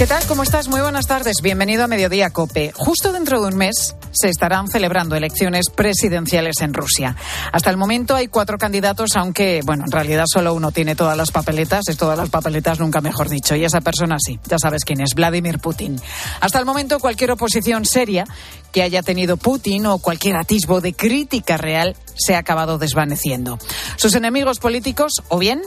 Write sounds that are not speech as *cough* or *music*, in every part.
¿Qué tal? ¿Cómo estás? Muy buenas tardes. Bienvenido a Mediodía Cope. Justo dentro de un mes se estarán celebrando elecciones presidenciales en Rusia. Hasta el momento hay cuatro candidatos, aunque, bueno, en realidad solo uno tiene todas las papeletas. Es todas las papeletas, nunca mejor dicho. Y esa persona sí, ya sabes quién es, Vladimir Putin. Hasta el momento cualquier oposición seria que haya tenido Putin o cualquier atisbo de crítica real se ha acabado desvaneciendo. Sus enemigos políticos, o bien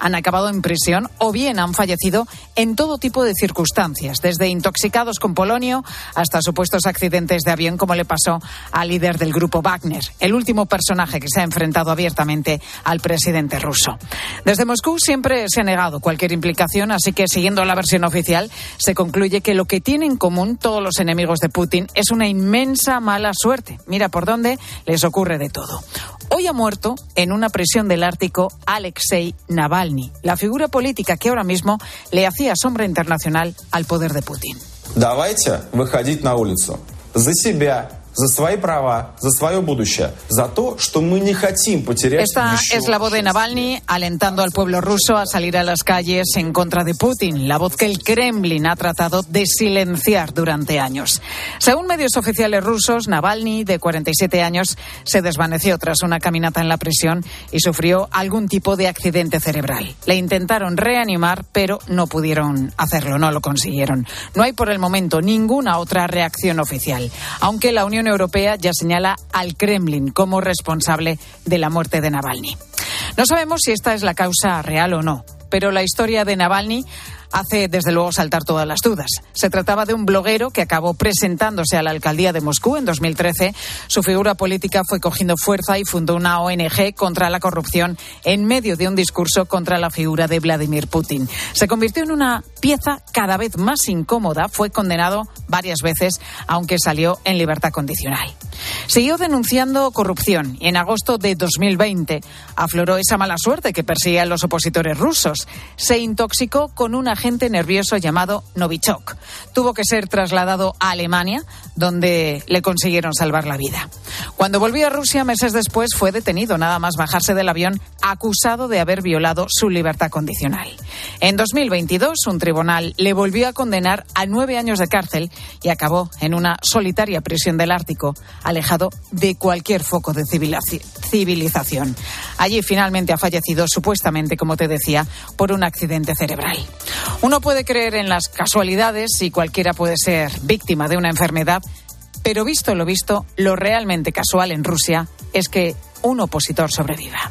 han acabado en prisión o bien han fallecido en todo tipo de circunstancias, desde intoxicados con polonio hasta supuestos accidentes de avión, como le pasó al líder del grupo Wagner, el último personaje que se ha enfrentado abiertamente al presidente ruso. Desde Moscú siempre se ha negado cualquier implicación, así que siguiendo la versión oficial, se concluye que lo que tienen en común todos los enemigos de Putin es una inmensa mala suerte. Mira por dónde les ocurre de todo. Hoy ha muerto en una prisión del Ártico Alexei Navalny, la figura política que ahora mismo le hacía sombra internacional al poder de Putin Давайте выходить на улицу за себя, за свои права, за свое будущее, за то, что мы не хотим потерять Esta еще es la voz de Navalny alentando al pueblo ruso a salir a las calles en contra de Putin, la voz que el Kremlin ha tratado de silenciar durante años. Según medios oficiales rusos, Navalny, de 47 años, se desvaneció tras una caminata en la prisión y sufrió algún tipo de accidente cerebral. Le intentaron reanimar, pero no pudieron hacerlo, no lo consiguieron. No hay por el momento ninguna otra reacción oficial, aunque la Unión Europea ya señala al Kremlin como responsable de la muerte de Navalny. No sabemos si esta es la causa real o no, pero la historia de Navalny hace desde luego saltar todas las dudas. Se trataba de un bloguero que acabó presentándose a la alcaldía de Moscú en 2013. Su figura política fue cogiendo fuerza y fundó una ONG contra la corrupción en medio de un discurso contra la figura de Vladimir Putin. Se convirtió en una pieza cada vez más incómoda. Fue condenado varias veces, aunque salió en libertad condicional. Siguió denunciando corrupción y en agosto de 2020 afloró esa mala suerte que perseguían los opositores rusos. Se intoxicó con un agente nervioso llamado Novichok. Tuvo que ser trasladado a Alemania, donde le consiguieron salvar la vida. Cuando volvió a Rusia meses después fue detenido nada más bajarse del avión acusado de haber violado su libertad condicional. En 2022 un tribunal le volvió a condenar a nueve años de cárcel y acabó en una solitaria prisión del Ártico, alejado de cualquier foco de civilizaci- civilización. Allí finalmente ha fallecido, supuestamente, como te decía, por un accidente cerebral. Uno puede creer en las casualidades y cualquiera puede ser víctima de una enfermedad, pero visto lo visto, lo realmente casual en Rusia es que un opositor sobreviva.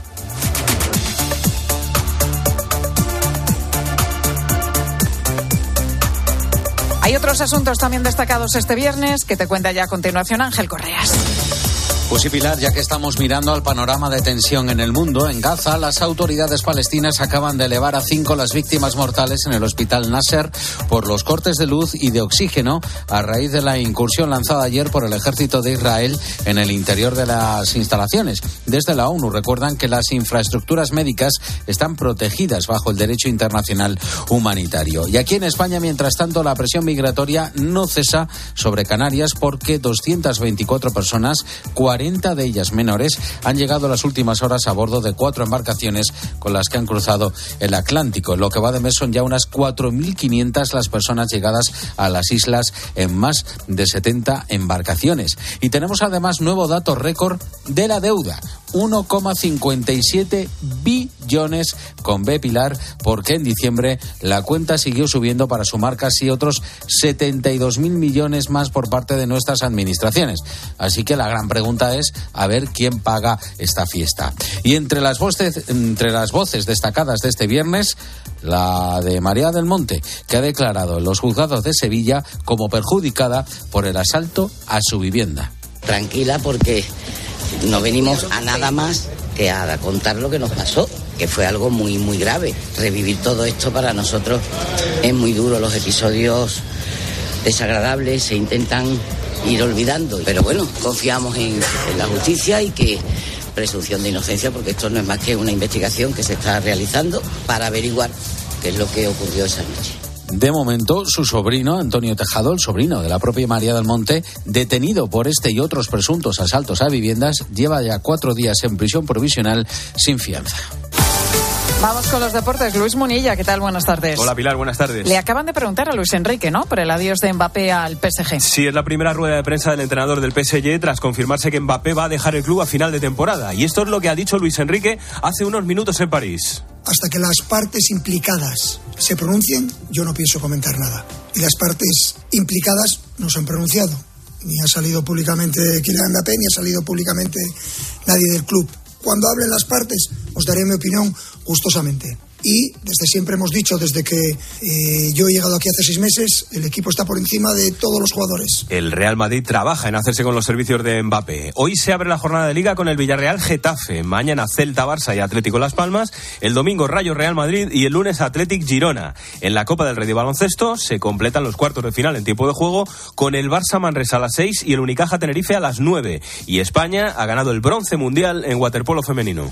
Hay otros asuntos también destacados este viernes que te cuenta ya a continuación Ángel Correas. Pues sí, Pilar, ya que estamos mirando al panorama de tensión en el mundo, en Gaza las autoridades palestinas acaban de elevar a cinco las víctimas mortales en el hospital Nasser por los cortes de luz y de oxígeno a raíz de la incursión lanzada ayer por el ejército de Israel en el interior de las instalaciones. Desde la ONU recuerdan que las infraestructuras médicas están protegidas bajo el derecho internacional humanitario. Y aquí en España, mientras tanto, la presión migratoria no cesa sobre Canarias porque 224 personas, 40 de ellas menores, han llegado las últimas horas a bordo de cuatro embarcaciones con las que han cruzado el Atlántico. Lo que va de mes son ya unas 4.500 las personas llegadas a las islas en más de 70 embarcaciones. Y tenemos además nuevo dato récord de la deuda. 1,57 billones con B Pilar, porque en diciembre la cuenta siguió subiendo para sumar casi otros 72 mil millones más por parte de nuestras administraciones. Así que la gran pregunta es a ver quién paga esta fiesta. Y entre las voces, entre las voces destacadas de este viernes, la de María del Monte, que ha declarado en los juzgados de Sevilla como perjudicada por el asalto a su vivienda. Tranquila porque no venimos a nada más que a contar lo que nos pasó, que fue algo muy, muy grave. Revivir todo esto para nosotros es muy duro. Los episodios desagradables se intentan ir olvidando. Pero bueno, confiamos en, en la justicia y que presunción de inocencia, porque esto no es más que una investigación que se está realizando para averiguar qué es lo que ocurrió esa noche. De momento, su sobrino, Antonio Tejado, el sobrino de la propia María del Monte, detenido por este y otros presuntos asaltos a viviendas, lleva ya cuatro días en prisión provisional sin fianza. Vamos con los deportes. Luis Munilla, ¿qué tal? Buenas tardes. Hola Pilar, buenas tardes. Le acaban de preguntar a Luis Enrique, ¿no? Por el adiós de Mbappé al PSG. Sí, es la primera rueda de prensa del entrenador del PSG tras confirmarse que Mbappé va a dejar el club a final de temporada. Y esto es lo que ha dicho Luis Enrique hace unos minutos en París. Hasta que las partes implicadas se pronuncien, yo no pienso comentar nada. Y las partes implicadas no se han pronunciado. Ni ha salido públicamente Kylian Mbappé, ni ha salido públicamente nadie del club. Cuando hablen las partes, os daré mi opinión gustosamente. Y desde siempre hemos dicho, desde que eh, yo he llegado aquí hace seis meses, el equipo está por encima de todos los jugadores. El Real Madrid trabaja en hacerse con los servicios de Mbappé. Hoy se abre la jornada de liga con el Villarreal Getafe, mañana Celta Barça y Atlético Las Palmas, el domingo Rayo Real Madrid y el lunes Athletic Girona. En la Copa del Rey de Baloncesto se completan los cuartos de final en tiempo de juego con el Barça Manresa a las seis y el Unicaja Tenerife a las nueve. Y España ha ganado el bronce mundial en waterpolo femenino.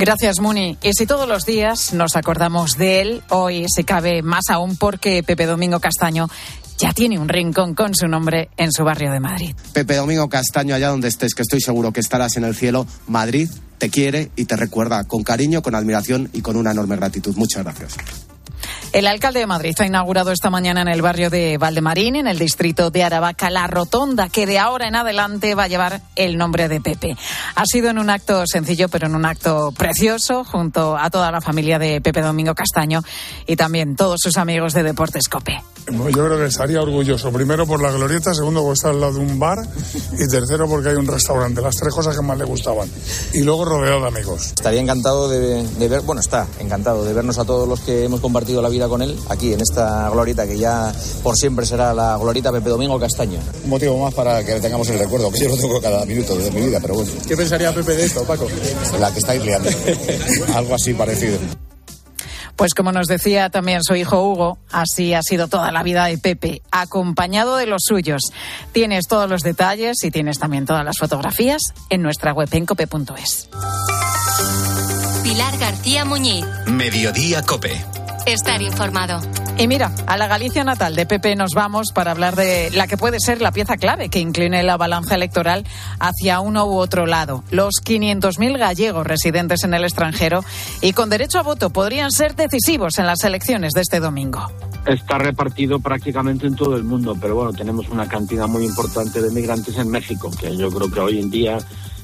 Gracias, Muni. Y si todos los días nos acordamos de él, hoy se cabe más aún porque Pepe Domingo Castaño ya tiene un rincón con su nombre en su barrio de Madrid. Pepe Domingo Castaño, allá donde estés, que estoy seguro que estarás en el cielo, Madrid te quiere y te recuerda con cariño, con admiración y con una enorme gratitud. Muchas gracias. El alcalde de Madrid ha inaugurado esta mañana en el barrio de Valdemarín, en el distrito de Aravaca, la rotonda que de ahora en adelante va a llevar el nombre de Pepe. Ha sido en un acto sencillo, pero en un acto precioso, junto a toda la familia de Pepe Domingo Castaño y también todos sus amigos de Deportes Cope. Yo creo que estaría orgulloso, primero por la glorieta, segundo porque está al lado de un bar y tercero porque hay un restaurante, las tres cosas que más le gustaban. Y luego rodeado de amigos. Estaría encantado de, de ver, bueno, está encantado de vernos a todos los que hemos compartido la vida con él aquí en esta glorita que ya por siempre será la glorita Pepe Domingo Castaño. Un motivo más para que tengamos el recuerdo, que yo lo tengo cada minuto de mi vida, pero bueno. ¿Qué pensaría Pepe de esto, Paco? La que estáis liando. *laughs* Algo así parecido. Pues como nos decía también su hijo Hugo, así ha sido toda la vida de Pepe, acompañado de los suyos. Tienes todos los detalles y tienes también todas las fotografías en nuestra web en cope.es. Pilar García Muñiz. Mediodía Cope. Estar informado. Y mira, a la Galicia natal de Pepe nos vamos para hablar de la que puede ser la pieza clave que incline la balanza electoral hacia uno u otro lado. Los 500.000 gallegos residentes en el extranjero y con derecho a voto podrían ser decisivos en las elecciones de este domingo. Está repartido prácticamente en todo el mundo, pero bueno, tenemos una cantidad muy importante de migrantes en México, que yo creo que hoy en día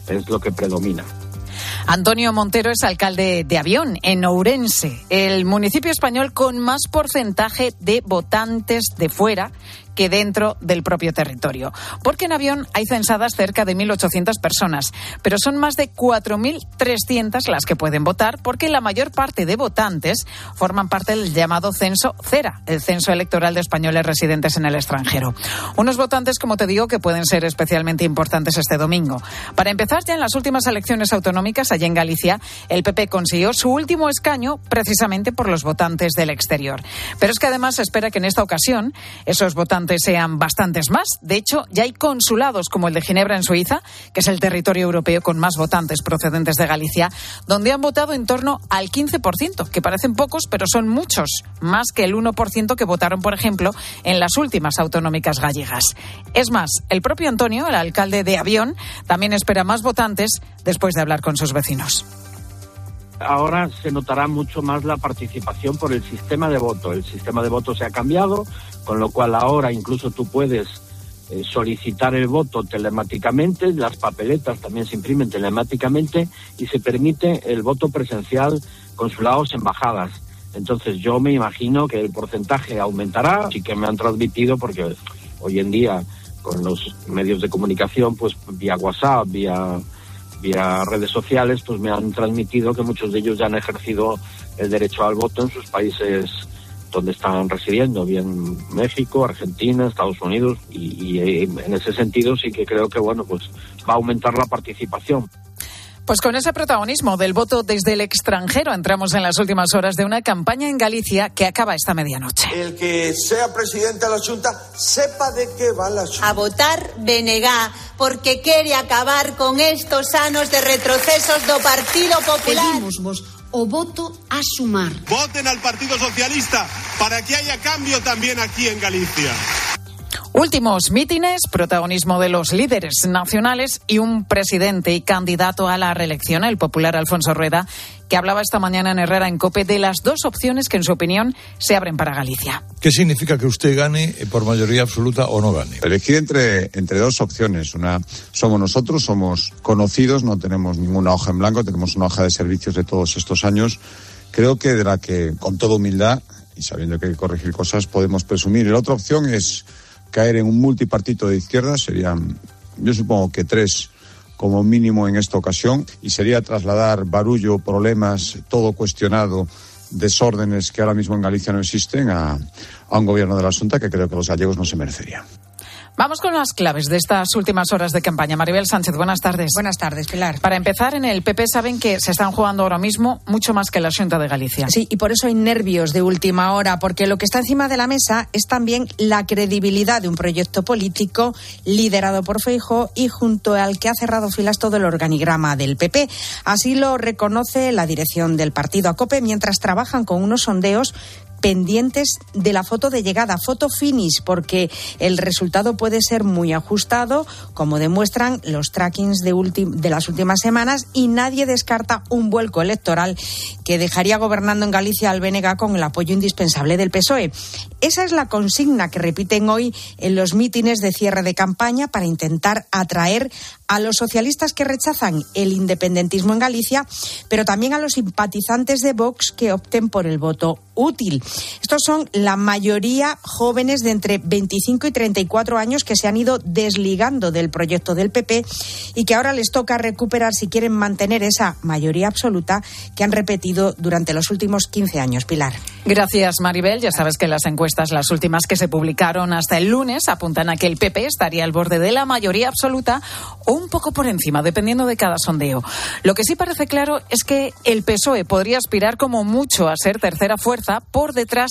es lo que predomina. Antonio Montero es alcalde de Avión, en Ourense, el municipio español con más porcentaje de votantes de fuera que dentro del propio territorio. Porque en Avión hay censadas cerca de 1.800 personas, pero son más de 4.300 las que pueden votar porque la mayor parte de votantes forman parte del llamado censo CERA, el censo electoral de españoles residentes en el extranjero. Unos votantes, como te digo, que pueden ser especialmente importantes este domingo. Para empezar, ya en las últimas elecciones autonómicas allí en Galicia, el PP consiguió su último escaño precisamente por los votantes del exterior. Pero es que además se espera que en esta ocasión esos votantes sean bastantes más. De hecho, ya hay consulados como el de Ginebra en Suiza, que es el territorio europeo con más votantes procedentes de Galicia, donde han votado en torno al 15%, que parecen pocos, pero son muchos, más que el 1% que votaron, por ejemplo, en las últimas autonómicas gallegas. Es más, el propio Antonio, el alcalde de Avión, también espera más votantes después de hablar con sus vecinos ahora se notará mucho más la participación por el sistema de voto. El sistema de voto se ha cambiado, con lo cual ahora incluso tú puedes eh, solicitar el voto telemáticamente, las papeletas también se imprimen telemáticamente y se permite el voto presencial consulados, embajadas. Entonces yo me imagino que el porcentaje aumentará, sí que me han transmitido porque hoy en día con los medios de comunicación, pues vía WhatsApp, vía vía redes sociales, pues me han transmitido que muchos de ellos ya han ejercido el derecho al voto en sus países donde están residiendo, bien México, Argentina, Estados Unidos, y, y en ese sentido sí que creo que bueno, pues va a aumentar la participación. Pues con ese protagonismo del voto desde el extranjero entramos en las últimas horas de una campaña en Galicia que acaba esta medianoche. El que sea presidente de la Junta sepa de qué va la Junta. A votar Benegá porque quiere acabar con estos anos de retrocesos do Partido Popular. Pedimos o voto a sumar. Voten al Partido Socialista para que haya cambio también aquí en Galicia. Últimos mítines, protagonismo de los líderes nacionales y un presidente y candidato a la reelección, el popular Alfonso Rueda, que hablaba esta mañana en Herrera en Cope de las dos opciones que, en su opinión, se abren para Galicia. ¿Qué significa que usted gane por mayoría absoluta o no gane? Elegir entre, entre dos opciones. Una, somos nosotros, somos conocidos, no tenemos ninguna hoja en blanco, tenemos una hoja de servicios de todos estos años. Creo que de la que, con toda humildad y sabiendo que hay que corregir cosas, podemos presumir. Y la otra opción es caer en un multipartito de izquierda, serían, yo supongo que tres como mínimo en esta ocasión, y sería trasladar barullo, problemas, todo cuestionado, desórdenes que ahora mismo en Galicia no existen, a, a un gobierno de la Asunta que creo que los gallegos no se merecerían. Vamos con las claves de estas últimas horas de campaña. Maribel Sánchez, buenas tardes. Buenas tardes, Pilar. Para empezar, en el PP saben que se están jugando ahora mismo mucho más que la Junta de Galicia. Sí, y por eso hay nervios de última hora, porque lo que está encima de la mesa es también la credibilidad de un proyecto político liderado por Feijóo y junto al que ha cerrado filas todo el organigrama del PP. Así lo reconoce la dirección del partido ACOPE mientras trabajan con unos sondeos pendientes de la foto de llegada, foto finish, porque el resultado puede ser muy ajustado, como demuestran los trackings de, las últimas semanas, y nadie descarta un vuelco electoral que dejaría gobernando en Galicia al BNG con el apoyo indispensable del PSOE. Esa es la consigna que repiten hoy en los mítines de cierre de campaña para intentar atraer a los socialistas que rechazan el independentismo en Galicia, pero también a los simpatizantes de Vox que opten por el voto útil. Estos son la mayoría jóvenes de entre 25 y 34 años que se han ido desligando del proyecto del PP y que ahora les toca recuperar si quieren mantener esa mayoría absoluta que han repetido durante los últimos 15 años. Pilar. Gracias, Maribel. Ya sabes que las encuestas, las últimas que se publicaron hasta el lunes, apuntan a que el PP estaría al borde de la mayoría absoluta o un poco por encima, dependiendo de cada sondeo. Lo que sí parece claro es que el PSOE podría aspirar como mucho a ser tercera fuerza por detrás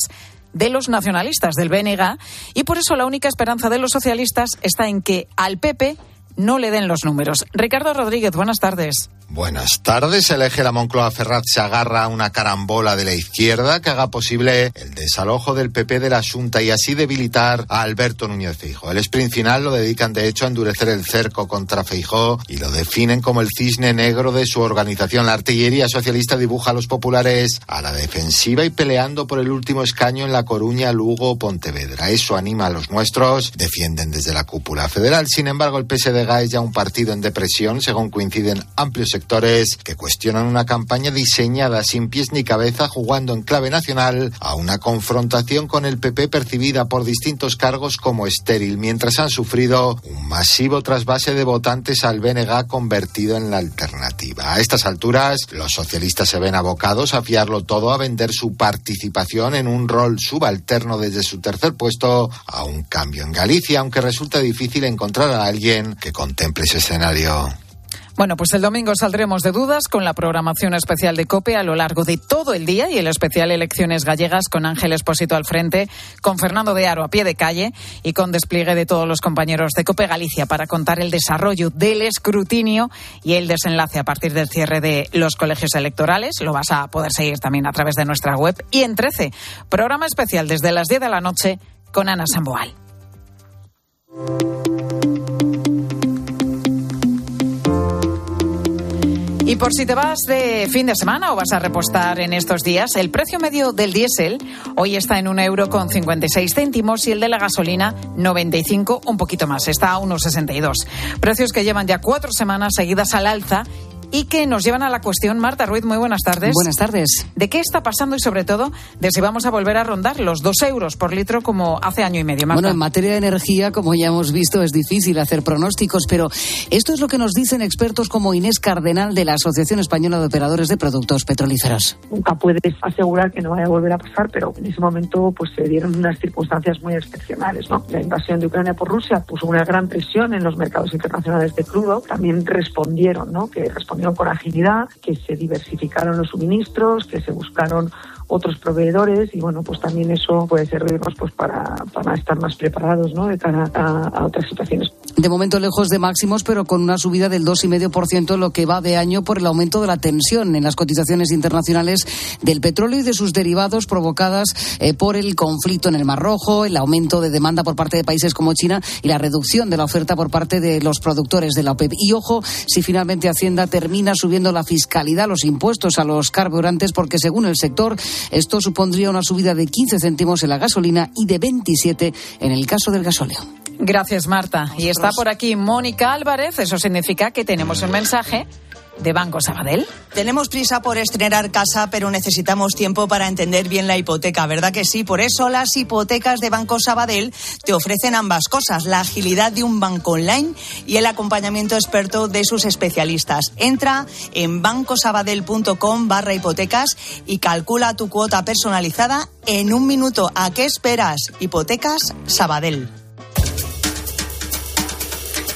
de los nacionalistas del BNG y por eso la única esperanza de los socialistas está en que al PP no le den los números. Ricardo Rodríguez, buenas tardes. Buenas tardes. El eje la Moncloa Ferrat se agarra a una carambola de la izquierda que haga posible el desalojo del PP de la Junta y así debilitar a Alberto Núñez Feijó. El sprint final lo dedican de hecho a endurecer el cerco contra Feijó y lo definen como el cisne negro de su organización. La artillería socialista dibuja a los populares a la defensiva y peleando por el último escaño en La Coruña, Lugo Pontevedra. Eso anima a los nuestros, defienden desde la cúpula federal. Sin embargo, el PSDG es ya un partido en depresión, según coinciden amplios sectores que cuestionan una campaña diseñada sin pies ni cabeza, jugando en clave nacional a una confrontación con el PP percibida por distintos cargos como estéril, mientras han sufrido un masivo trasvase de votantes al BNG convertido en la alternativa. A estas alturas, los socialistas se ven abocados a fiarlo todo a vender su participación en un rol subalterno desde su tercer puesto a un cambio en Galicia, aunque resulta difícil encontrar a alguien que contemple ese escenario. Bueno, pues el domingo saldremos de dudas con la programación especial de COPE a lo largo de todo el día y el especial Elecciones Gallegas con Ángel Espósito al frente, con Fernando de Aro a pie de calle y con despliegue de todos los compañeros de COPE Galicia para contar el desarrollo del escrutinio y el desenlace a partir del cierre de los colegios electorales. Lo vas a poder seguir también a través de nuestra web. Y en 13, programa especial desde las 10 de la noche con Ana Samboal. Y por si te vas de fin de semana o vas a repostar en estos días, el precio medio del diésel hoy está en un euro con 56 céntimos y el de la gasolina 95, un poquito más, está a 1,62. Precios que llevan ya cuatro semanas seguidas al alza y que nos llevan a la cuestión. Marta Ruiz, muy buenas tardes. Buenas tardes. ¿De qué está pasando y sobre todo de si vamos a volver a rondar los dos euros por litro como hace año y medio? Marta? Bueno, en materia de energía, como ya hemos visto, es difícil hacer pronósticos, pero esto es lo que nos dicen expertos como Inés Cardenal de la Asociación Española de Operadores de Productos Petrolíferos. Nunca puedes asegurar que no vaya a volver a pasar, pero en ese momento pues se dieron unas circunstancias muy excepcionales. ¿no? La invasión de Ucrania por Rusia puso una gran presión en los mercados internacionales de crudo. También respondieron, ¿no? que respondieron con agilidad, que se diversificaron los suministros, que se buscaron otros proveedores y bueno, pues también eso puede servirnos pues para, para estar más preparados ¿no? de cara a, otras situaciones. De momento lejos de máximos, pero con una subida del 2,5% lo que va de año por el aumento de la tensión en las cotizaciones internacionales del petróleo y de sus derivados provocadas eh, por el conflicto en el Mar Rojo, el aumento de demanda por parte de países como China y la reducción de la oferta por parte de los productores de la OPEP. Y ojo, si finalmente Hacienda termina subiendo la fiscalidad, los impuestos a los carburantes, porque según el sector, esto supondría una subida de 15 céntimos en la gasolina y de 27 en el caso del gasóleo. Gracias, Marta. Y está por aquí Mónica Álvarez. Eso significa que tenemos un mensaje de Banco Sabadell. Tenemos prisa por estrenar casa, pero necesitamos tiempo para entender bien la hipoteca, ¿verdad que sí? Por eso las hipotecas de Banco Sabadell te ofrecen ambas cosas, la agilidad de un banco online y el acompañamiento experto de sus especialistas. Entra en bancosabadell.com barra hipotecas y calcula tu cuota personalizada en un minuto. ¿A qué esperas? Hipotecas Sabadell.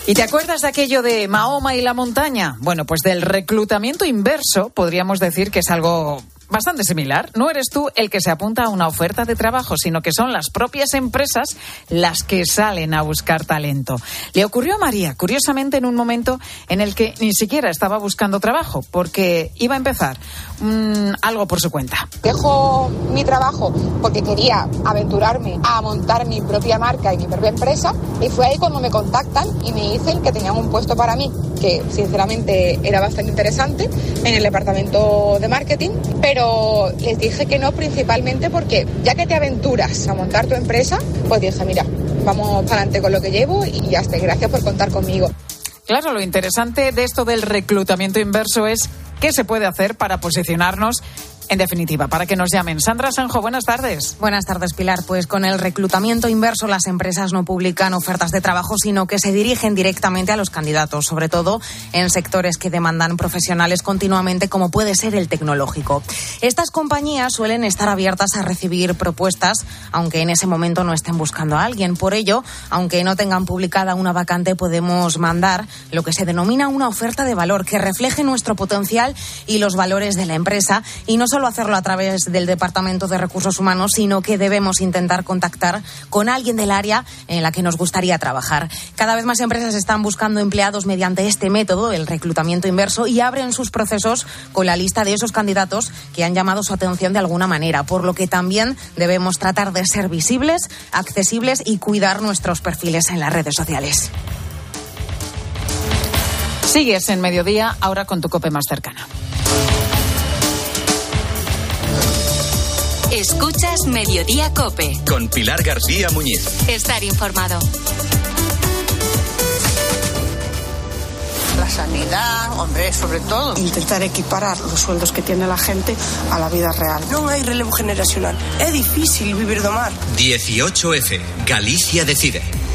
¿Y te acuerdas de aquello de Mahoma y la montaña? Bueno, pues del reclutamiento inverso podríamos decir que es algo bastante similar. No eres tú el que se apunta a una oferta de trabajo, sino que son las propias empresas las que salen a buscar talento. Le ocurrió a María, curiosamente, en un momento en el que ni siquiera estaba buscando trabajo, porque iba a empezar mm, algo por su cuenta. Dejo mi trabajo porque quería aventurarme a montar mi propia marca y mi propia empresa y fue ahí cuando me contactan y me dicen que tenían un puesto para mí que sinceramente era bastante interesante en el departamento de marketing, pero les dije que no principalmente porque ya que te aventuras a montar tu empresa, pues dije, mira, vamos para adelante con lo que llevo y ya está, gracias por contar conmigo. Claro, lo interesante de esto del reclutamiento inverso es qué se puede hacer para posicionarnos en definitiva, para que nos llamen. Sandra Sanjo, buenas tardes. Buenas tardes, Pilar. Pues con el reclutamiento inverso, las empresas no publican ofertas de trabajo, sino que se dirigen directamente a los candidatos, sobre todo en sectores que demandan profesionales continuamente, como puede ser el tecnológico. Estas compañías suelen estar abiertas a recibir propuestas, aunque en ese momento no estén buscando a alguien. Por ello, aunque no tengan publicada una vacante, podemos mandar lo que se denomina una oferta de valor que refleje nuestro potencial y los valores de la empresa y no hacerlo a través del Departamento de Recursos Humanos, sino que debemos intentar contactar con alguien del área en la que nos gustaría trabajar. Cada vez más empresas están buscando empleados mediante este método, el reclutamiento inverso, y abren sus procesos con la lista de esos candidatos que han llamado su atención de alguna manera, por lo que también debemos tratar de ser visibles, accesibles y cuidar nuestros perfiles en las redes sociales. Sigues en mediodía, ahora con tu cope más cercana. Escuchas Mediodía Cope. Con Pilar García Muñiz. Estar informado. La sanidad, hombre, sobre todo. Intentar equiparar los sueldos que tiene la gente a la vida real. No hay relevo generacional. Es difícil vivir de mar. 18F. Galicia decide.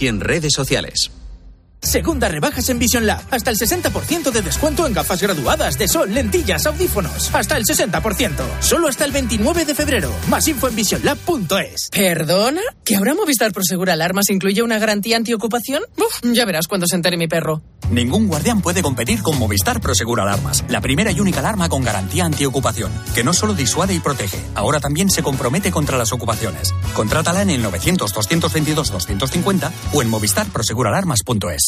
y en redes sociales. Segunda rebajas en Vision Lab. Hasta el 60% de descuento en gafas graduadas de sol, lentillas, audífonos. Hasta el 60%. Solo hasta el 29 de febrero. Más info en visionlab.es. ¿Perdona? ¿Que ahora Movistar Prosegura Alarmas incluye una garantía antiocupación? Uf, ya verás cuando se entere mi perro. Ningún guardián puede competir con Movistar Prosegura Alarmas. La primera y única alarma con garantía antiocupación. Que no solo disuade y protege, ahora también se compromete contra las ocupaciones. Contrátala en el 900-222-250 o en movistarproseguralarmas.es.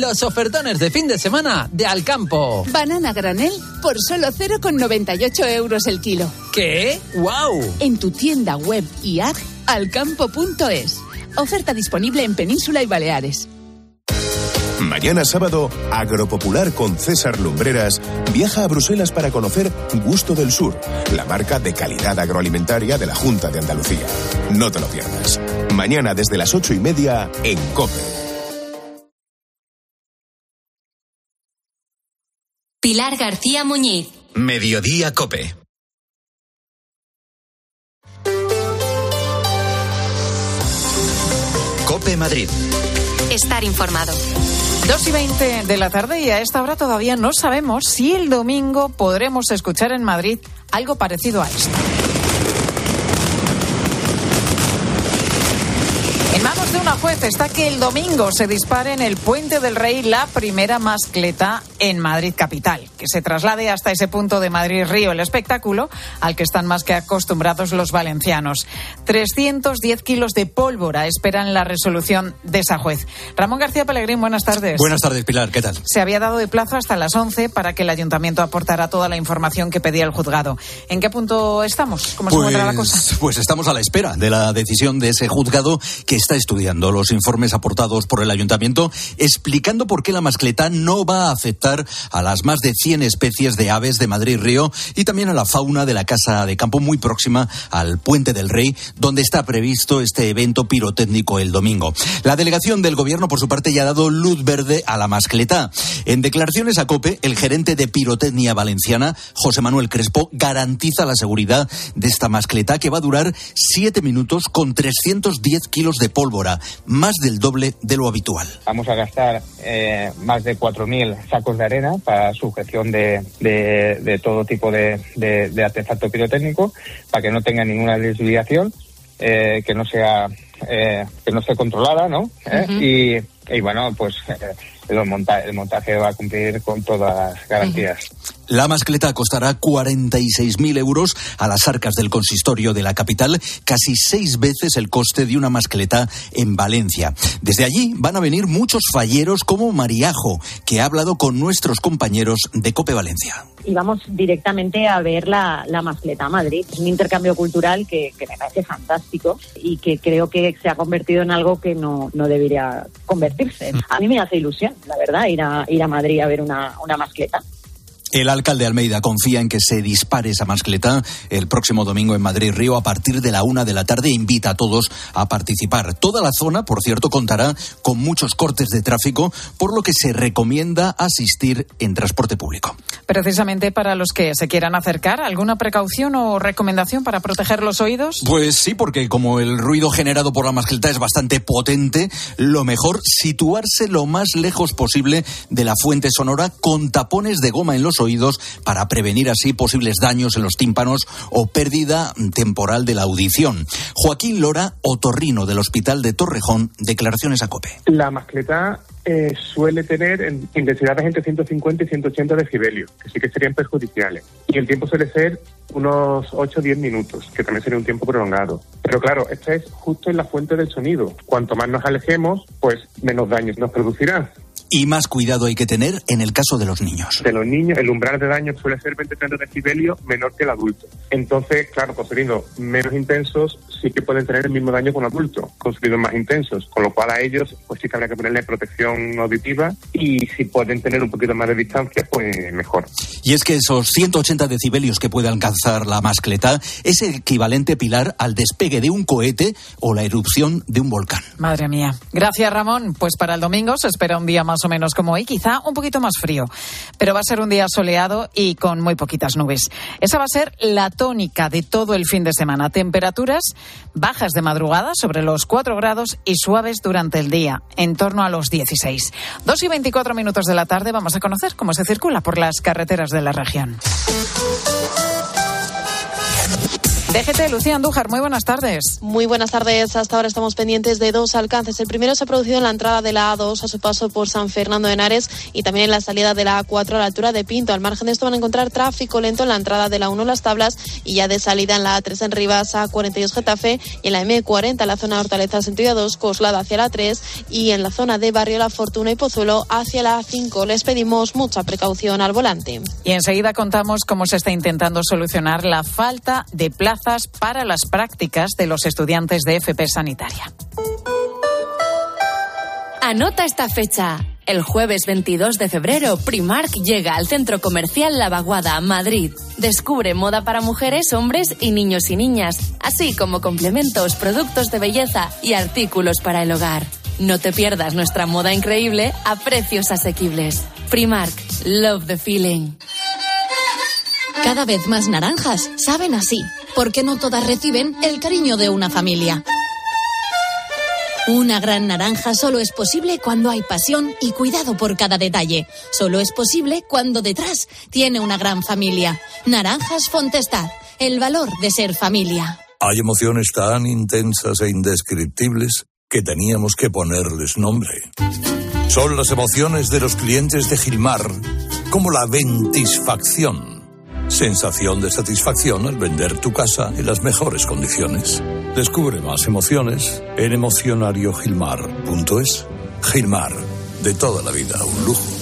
Los ofertones de fin de semana de Alcampo. Banana granel por solo 0,98 euros el kilo. ¿Qué? ¡Wow! En tu tienda web y app alcampo.es. Oferta disponible en Península y Baleares. Mañana sábado, Agropopular con César Lumbreras viaja a Bruselas para conocer Gusto del Sur, la marca de calidad agroalimentaria de la Junta de Andalucía. No te lo pierdas. Mañana desde las ocho y media en COPE. Pilar García Muñiz. Mediodía Cope. Cope Madrid. Estar informado. 2 y 20 de la tarde y a esta hora todavía no sabemos si el domingo podremos escuchar en Madrid algo parecido a esto. En manos de una juez está que el domingo se dispare en el Puente del Rey la primera mascleta en Madrid capital, que se traslade hasta ese punto de Madrid Río el espectáculo al que están más que acostumbrados los valencianos. 310 kilos de pólvora esperan la resolución de esa juez. Ramón García Pellegrín, buenas tardes. Buenas tardes, Pilar, ¿qué tal? Se había dado de plazo hasta las 11 para que el ayuntamiento aportara toda la información que pedía el juzgado. ¿En qué punto estamos? ¿Cómo se encuentra la cosa? Pues, pues estamos a la espera de la decisión de ese juzgado que está estudiando los informes aportados por el ayuntamiento, explicando por qué la mascleta no va a afectar a las más de 100 especies de aves de Madrid Río y también a la fauna de la casa de campo muy próxima al Puente del Rey, donde está previsto este evento pirotécnico el domingo. La delegación del gobierno, por su parte, ya ha dado luz verde a la mascleta. En declaraciones a COPE, el gerente de pirotecnia valenciana, José Manuel Crespo, garantiza la seguridad de esta mascleta que va a durar siete minutos con 310 kilos de pólvora, más del doble de lo habitual. Vamos a gastar eh, más de 4.000 sacos de arena para sujeción de, de, de todo tipo de, de, de, artefacto pirotécnico, para que no tenga ninguna desviación, eh, que no sea eh, que no esté controlada, ¿no? Uh -huh. y, y, bueno, pues el, monta el montaje va a cumplir con todas las garantías. Uh -huh. La mascleta costará 46.000 euros a las arcas del consistorio de la capital, casi seis veces el coste de una mascleta en Valencia. Desde allí van a venir muchos falleros como Mariajo, que ha hablado con nuestros compañeros de Cope Valencia. Y vamos directamente a ver la, la mascleta a Madrid. Es un intercambio cultural que, que, me parece fantástico y que creo que se ha convertido en algo que no, no debería convertirse. A mí me hace ilusión, la verdad, ir a, ir a Madrid a ver una, una mascleta. El alcalde Almeida confía en que se dispare esa mascleta el próximo domingo en Madrid Río a partir de la una de la tarde e invita a todos a participar. Toda la zona, por cierto, contará con muchos cortes de tráfico, por lo que se recomienda asistir en transporte público. Precisamente para los que se quieran acercar, ¿alguna precaución o recomendación para proteger los oídos? Pues sí, porque como el ruido generado por la mascleta es bastante potente, lo mejor situarse lo más lejos posible de la fuente sonora con tapones de goma en los oídos para prevenir así posibles daños en los tímpanos o pérdida temporal de la audición. Joaquín Lora, otorrino del Hospital de Torrejón, declaraciones a COPE. La mascleta eh, suele tener en intensidades entre 150 y 180 decibelios, que sí que serían perjudiciales. Y el tiempo suele ser unos 8 o 10 minutos, que también sería un tiempo prolongado. Pero claro, esto es justo en la fuente del sonido. Cuanto más nos alejemos, pues menos daños nos producirá. Y más cuidado hay que tener en el caso de los niños. De los niños, el umbral de daño suele ser 20-30 decibelios menor que el adulto. Entonces, claro, con sonidos menos intensos sí que pueden tener el mismo daño con adultos, con sonidos más intensos. Con lo cual a ellos, pues sí que habría que ponerle protección auditiva y si pueden tener un poquito más de distancia, pues mejor. Y es que esos 180 decibelios que puede alcanzar la mascleta es equivalente, Pilar, al despegue de un cohete o la erupción de un volcán. Madre mía. Gracias, Ramón. Pues para el domingo se espera un día más o menos como hoy, quizá un poquito más frío, pero va a ser un día soleado y con muy poquitas nubes. Esa va a ser la tónica de todo el fin de semana. Temperaturas bajas de madrugada sobre los 4 grados y suaves durante el día, en torno a los 16. 2 y 24 minutos de la tarde vamos a conocer cómo se circula por las carreteras de la región. DGT, Lucía Andújar, muy buenas tardes. Muy buenas tardes. Hasta ahora estamos pendientes de dos alcances. El primero se ha producido en la entrada de la A2 a su paso por San Fernando de Henares y también en la salida de la A4 a la altura de Pinto. Al margen de esto van a encontrar tráfico lento en la entrada de la 1 Las Tablas y ya de salida en la A3 en Rivas a 42 Getafe y en la M40 en la zona de Hortaleza sentido 2 Coslada hacia la 3 y en la zona de Barrio La Fortuna y Pozuelo hacia la 5. Les pedimos mucha precaución al volante. Y enseguida contamos cómo se está intentando solucionar la falta de plazas para las prácticas de los estudiantes de FP Sanitaria. Anota esta fecha. El jueves 22 de febrero, Primark llega al centro comercial La Vaguada, Madrid. Descubre moda para mujeres, hombres y niños y niñas, así como complementos, productos de belleza y artículos para el hogar. No te pierdas nuestra moda increíble a precios asequibles. Primark, love the feeling. Cada vez más naranjas saben así, porque no todas reciben el cariño de una familia. Una gran naranja solo es posible cuando hay pasión y cuidado por cada detalle. Solo es posible cuando detrás tiene una gran familia. Naranjas Fontestad, el valor de ser familia. Hay emociones tan intensas e indescriptibles que teníamos que ponerles nombre. Son las emociones de los clientes de Gilmar, como la ventisfacción. Sensación de satisfacción al vender tu casa en las mejores condiciones. Descubre más emociones en emocionariogilmar.es. Gilmar, de toda la vida, un lujo.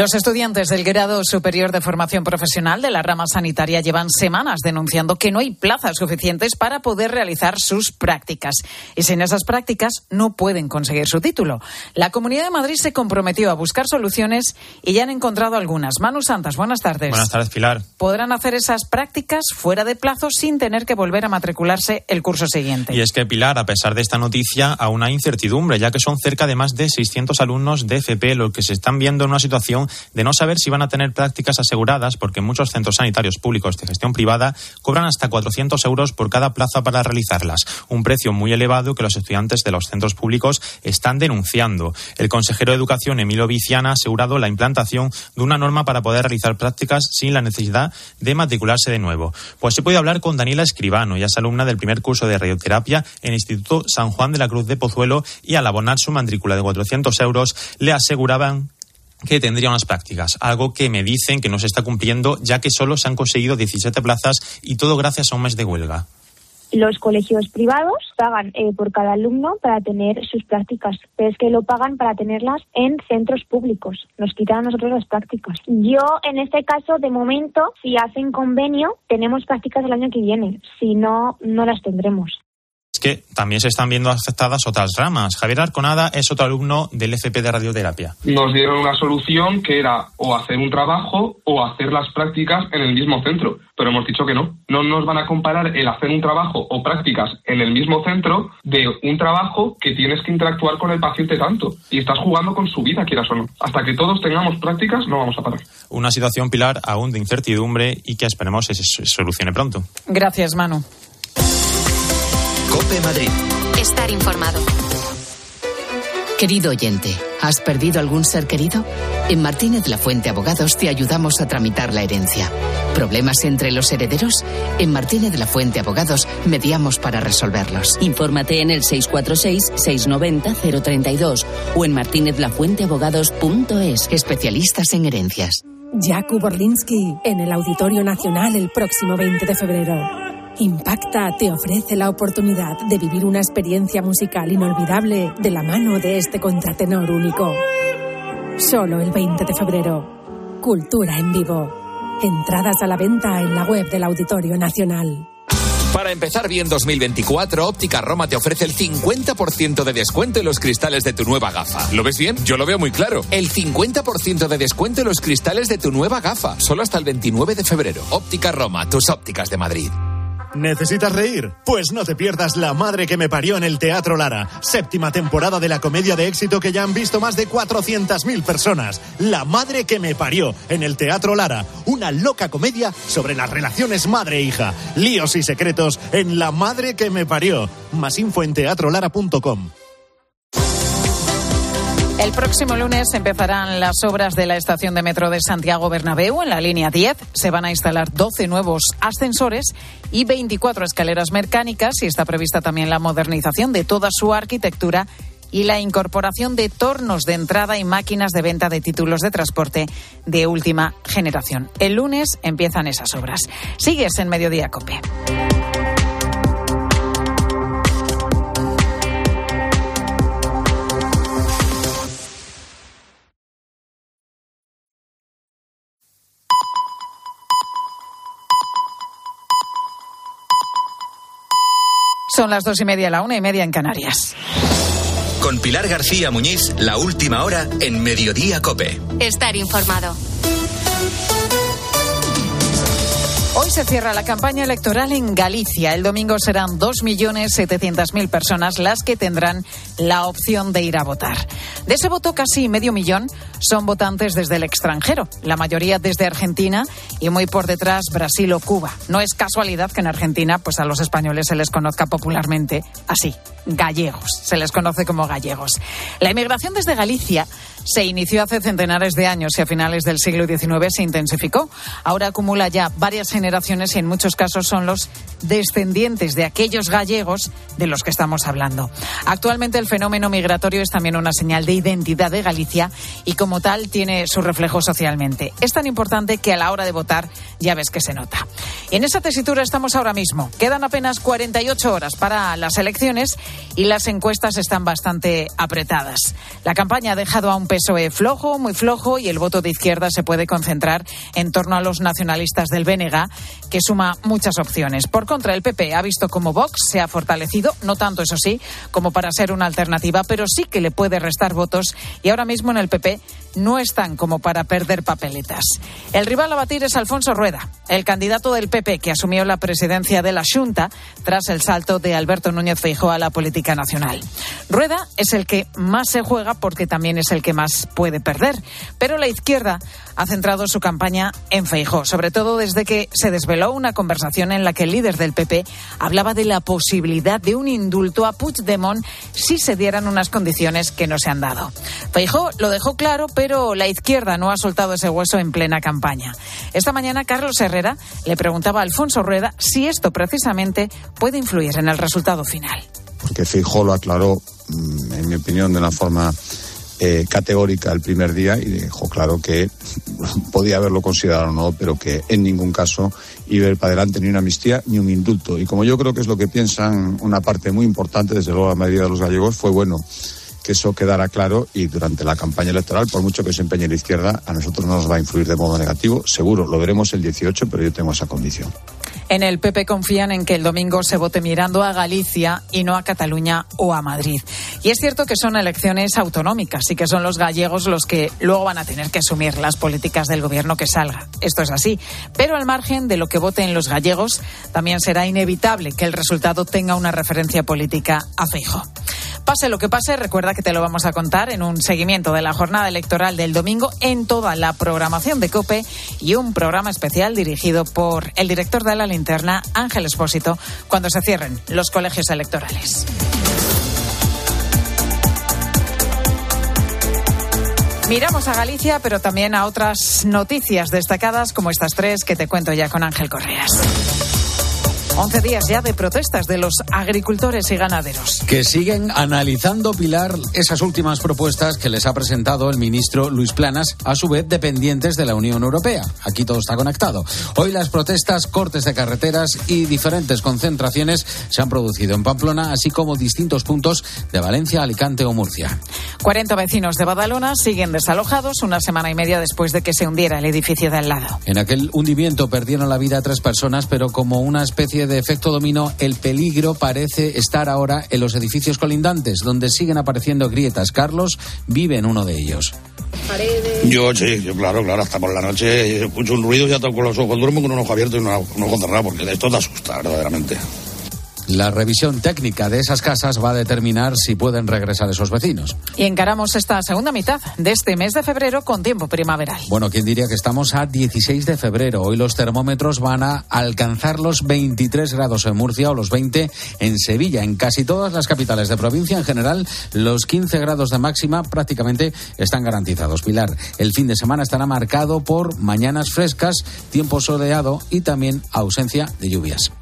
Los estudiantes del grado superior de formación profesional de la rama sanitaria llevan semanas denunciando que no hay plazas suficientes para poder realizar sus prácticas. Y sin esas prácticas no pueden conseguir su título. La Comunidad de Madrid se comprometió a buscar soluciones y ya han encontrado algunas. Manu Santas, buenas tardes. Buenas tardes, Pilar. Podrán hacer esas prácticas fuera de plazo sin tener que volver a matricularse el curso siguiente. Y es que, Pilar, a pesar de esta noticia, aún hay incertidumbre, ya que son cerca de más de 600 alumnos de FP los que se están viendo en una situación de no saber si van a tener prácticas aseguradas, porque muchos centros sanitarios públicos de gestión privada cobran hasta 400 euros por cada plaza para realizarlas, un precio muy elevado que los estudiantes de los centros públicos están denunciando. El consejero de Educación, Emilio Viciana, ha asegurado la implantación de una norma para poder realizar prácticas sin la necesidad de matricularse de nuevo. Pues se puede hablar con Daniela Escribano, ya es alumna del primer curso de radioterapia en el Instituto San Juan de la Cruz de Pozuelo y al abonar su matrícula de 400 euros le aseguraban que tendría unas prácticas, algo que me dicen que no se está cumpliendo ya que solo se han conseguido 17 plazas y todo gracias a un mes de huelga. Los colegios privados pagan eh, por cada alumno para tener sus prácticas, pero es que lo pagan para tenerlas en centros públicos. Nos quitan a nosotros las prácticas. Yo, en este caso, de momento, si hacen convenio, tenemos prácticas el año que viene. Si no, no las tendremos que también se están viendo afectadas otras ramas. Javier Arconada es otro alumno del FP de radioterapia. Nos dieron una solución que era o hacer un trabajo o hacer las prácticas en el mismo centro, pero hemos dicho que no. No nos van a comparar el hacer un trabajo o prácticas en el mismo centro de un trabajo que tienes que interactuar con el paciente tanto y estás jugando con su vida, quieras o no. Hasta que todos tengamos prácticas, no vamos a parar. Una situación, Pilar, aún de incertidumbre y que esperemos se solucione pronto. Gracias, Manu. Cope Madrid. Estar informado. Querido oyente, ¿has perdido algún ser querido? En Martínez La Fuente Abogados te ayudamos a tramitar la herencia. ¿Problemas entre los herederos? En Martínez La Fuente Abogados mediamos para resolverlos. Infórmate en el 646-690-032 o en martinezlafuenteabogados.es. Especialistas en herencias. Jakub Orlinsky en el Auditorio Nacional el próximo 20 de febrero. Impacta te ofrece la oportunidad de vivir una experiencia musical inolvidable de la mano de este contratenor único. Solo el 20 de febrero. Cultura en vivo. Entradas a la venta en la web del Auditorio Nacional. Para empezar bien 2024, Óptica Roma te ofrece el 50% de descuento en los cristales de tu nueva gafa. ¿Lo ves bien? Yo lo veo muy claro. El 50% de descuento en los cristales de tu nueva gafa. Solo hasta el 29 de febrero. Óptica Roma, tus ópticas de Madrid. ¿Necesitas reír? Pues no te pierdas La Madre que me parió en el Teatro Lara. Séptima temporada de la comedia de éxito que ya han visto más de 400.000 personas. La Madre que me parió en el Teatro Lara. Una loca comedia sobre las relaciones madre-hija. Líos y secretos en La Madre que me parió. Más info en teatrolara.com. El próximo lunes empezarán las obras de la estación de metro de Santiago Bernabéu en la línea 10. Se van a instalar 12 nuevos ascensores y 24 escaleras mecánicas y está prevista también la modernización de toda su arquitectura y la incorporación de tornos de entrada y máquinas de venta de títulos de transporte de última generación. El lunes empiezan esas obras. Sigues en Mediodía Cope. Son las dos y media, la una y media en Canarias. Con Pilar García Muñiz, la última hora en Mediodía Cope. Estar informado. Hoy se cierra la campaña electoral en Galicia. El domingo serán 2.700.000 personas las que tendrán la opción de ir a votar. De ese voto, casi medio millón son votantes desde el extranjero, la mayoría desde Argentina y muy por detrás Brasil o Cuba. No es casualidad que en Argentina pues a los españoles se les conozca popularmente así, gallegos. Se les conoce como gallegos. La inmigración desde Galicia se inició hace centenares de años y a finales del siglo XIX se intensificó. Ahora acumula ya varias generaciones y en muchos casos son los descendientes de aquellos gallegos de los que estamos hablando. Actualmente el fenómeno migratorio es también una señal de identidad de Galicia y como tal tiene su reflejo socialmente. Es tan importante que a la hora de votar ya ves que se nota. Y en esa tesitura estamos ahora mismo. Quedan apenas 48 horas para las elecciones y las encuestas están bastante apretadas. La campaña ha dejado a un PSOE flojo, muy flojo, y el voto de izquierda se puede concentrar en torno a los nacionalistas del BNG, que suma muchas opciones. Por contra, el PP ha visto cómo Vox se ha fortalecido, no tanto, eso sí, como para ser una alternativa, pero sí que le puede restar votos, y ahora mismo en el PP no están como para perder papeletas. El rival a batir es Alfonso Rueda, el candidato del PP que asumió la presidencia de la Junta tras el salto de Alberto Núñez Feijóo a la política nacional. Rueda es el que más se juega porque también es el que más puede perder, pero la izquierda ha centrado su campaña en Feijóo, sobre todo desde que se desveló una conversación en la que el líder del PP hablaba de la posibilidad de un indulto a Puigdemont si se dieran unas condiciones que no se han dado. Feijóo lo dejó claro, pero la izquierda no ha soltado ese hueso en plena campaña. Esta mañana Carlos Herrera le preguntaba a Alfonso Rueda si esto precisamente puede influir en el resultado final. Porque Feijóo lo aclaró, mm, en mi opinión, de una forma eh, categórica el primer día y dejó claro que *laughs* podía haberlo considerado o no, pero que en ningún caso iba a ir para adelante ni una amnistía ni un indulto. Y como yo creo que es lo que piensan una parte muy importante, desde luego la mayoría de los gallegos, fue bueno que eso quedara claro y durante la campaña electoral, por mucho que se empeñe la izquierda, a nosotros no nos va a influir de modo negativo. Seguro, lo veremos el 18, pero yo tengo esa condición. En el PP confían en que el domingo se vote mirando a Galicia y no a Cataluña o a Madrid. Y es cierto que son elecciones autonómicas y que son los gallegos los que luego van a tener que asumir las políticas del gobierno que salga. Esto es así. Pero al margen de lo que voten los gallegos, también será inevitable que el resultado tenga una referencia política a Feijo. Pase lo que pase, recuerda que te lo vamos a contar en un seguimiento de la jornada electoral del domingo en toda la programación de COPE y un programa especial dirigido por el director de la linterna, Ángel Espósito, cuando se cierren los colegios electorales. Miramos a Galicia, pero también a otras noticias destacadas como estas tres que te cuento ya con Ángel Correas. 11 días ya de protestas de los agricultores y ganaderos. Que siguen analizando, Pilar, esas últimas propuestas que les ha presentado el ministro Luis Planas, a su vez dependientes de la Unión Europea. Aquí todo está conectado. Hoy las protestas, cortes de carreteras y diferentes concentraciones se han producido en Pamplona, así como distintos puntos de Valencia, Alicante o Murcia. 40 vecinos de Badalona siguen desalojados una semana y media después de que se hundiera el edificio de al lado. En aquel hundimiento perdieron la vida tres personas, pero como una especie de efecto dominó, el peligro parece estar ahora en los edificios colindantes, donde siguen apareciendo grietas. Carlos vive en uno de ellos. Yo sí, claro, claro, hasta por la noche escucho un ruido y ya tengo con los ojos, duermo con un ojo abierto y un ojo cerrado, porque esto te asusta verdaderamente. La revisión técnica de esas casas va a determinar si pueden regresar esos vecinos. Y encaramos esta segunda mitad de este mes de febrero con tiempo primaveral. Bueno, ¿quién diría que estamos a 16 de febrero? Hoy los termómetros van a alcanzar los 23 grados en Murcia o los 20 en Sevilla. En casi todas las capitales de provincia, en general, los 15 grados de máxima prácticamente están garantizados. Pilar, el fin de semana estará marcado por mañanas frescas, tiempo soleado y también ausencia de lluvias.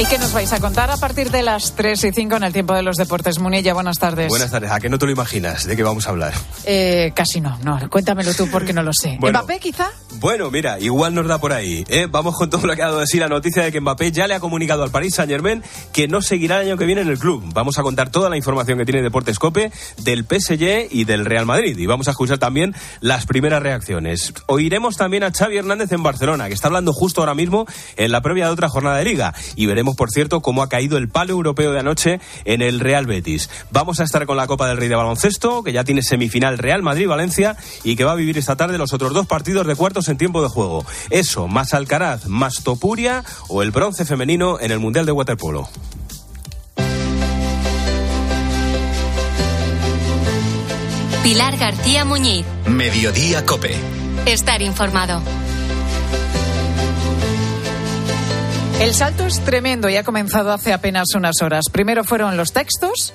¿Y qué nos vais a contar a partir de las 3 y 5 en el tiempo de los deportes? Munilla, buenas tardes. Buenas tardes. ¿A qué no te lo imaginas? ¿De qué vamos a hablar? Eh, casi no, no. Cuéntamelo tú porque no lo sé. Bueno. ¿Mbappé quizá? Bueno, mira, igual nos da por ahí. ¿eh? Vamos con todo lo que ha dado de sí la noticia de que Mbappé ya le ha comunicado al Paris Saint Germain que no seguirá el año que viene en el club. Vamos a contar toda la información que tiene Deportes Cope del PSG y del Real Madrid. Y vamos a escuchar también las primeras reacciones. Oiremos también a Xavi Hernández en Barcelona, que está hablando justo ahora mismo en la previa de otra jornada de liga. Y veremos, por cierto, cómo ha caído el palo europeo de anoche en el Real Betis. Vamos a estar con la Copa del Rey de Baloncesto, que ya tiene semifinal Real Madrid-Valencia y que va a vivir esta tarde los otros dos partidos de cuartos en tiempo de juego. Eso, más Alcaraz, más Topuria o el bronce femenino en el Mundial de Waterpolo. Pilar García Muñiz. Mediodía Cope. Estar informado. El salto es tremendo y ha comenzado hace apenas unas horas. Primero fueron los textos,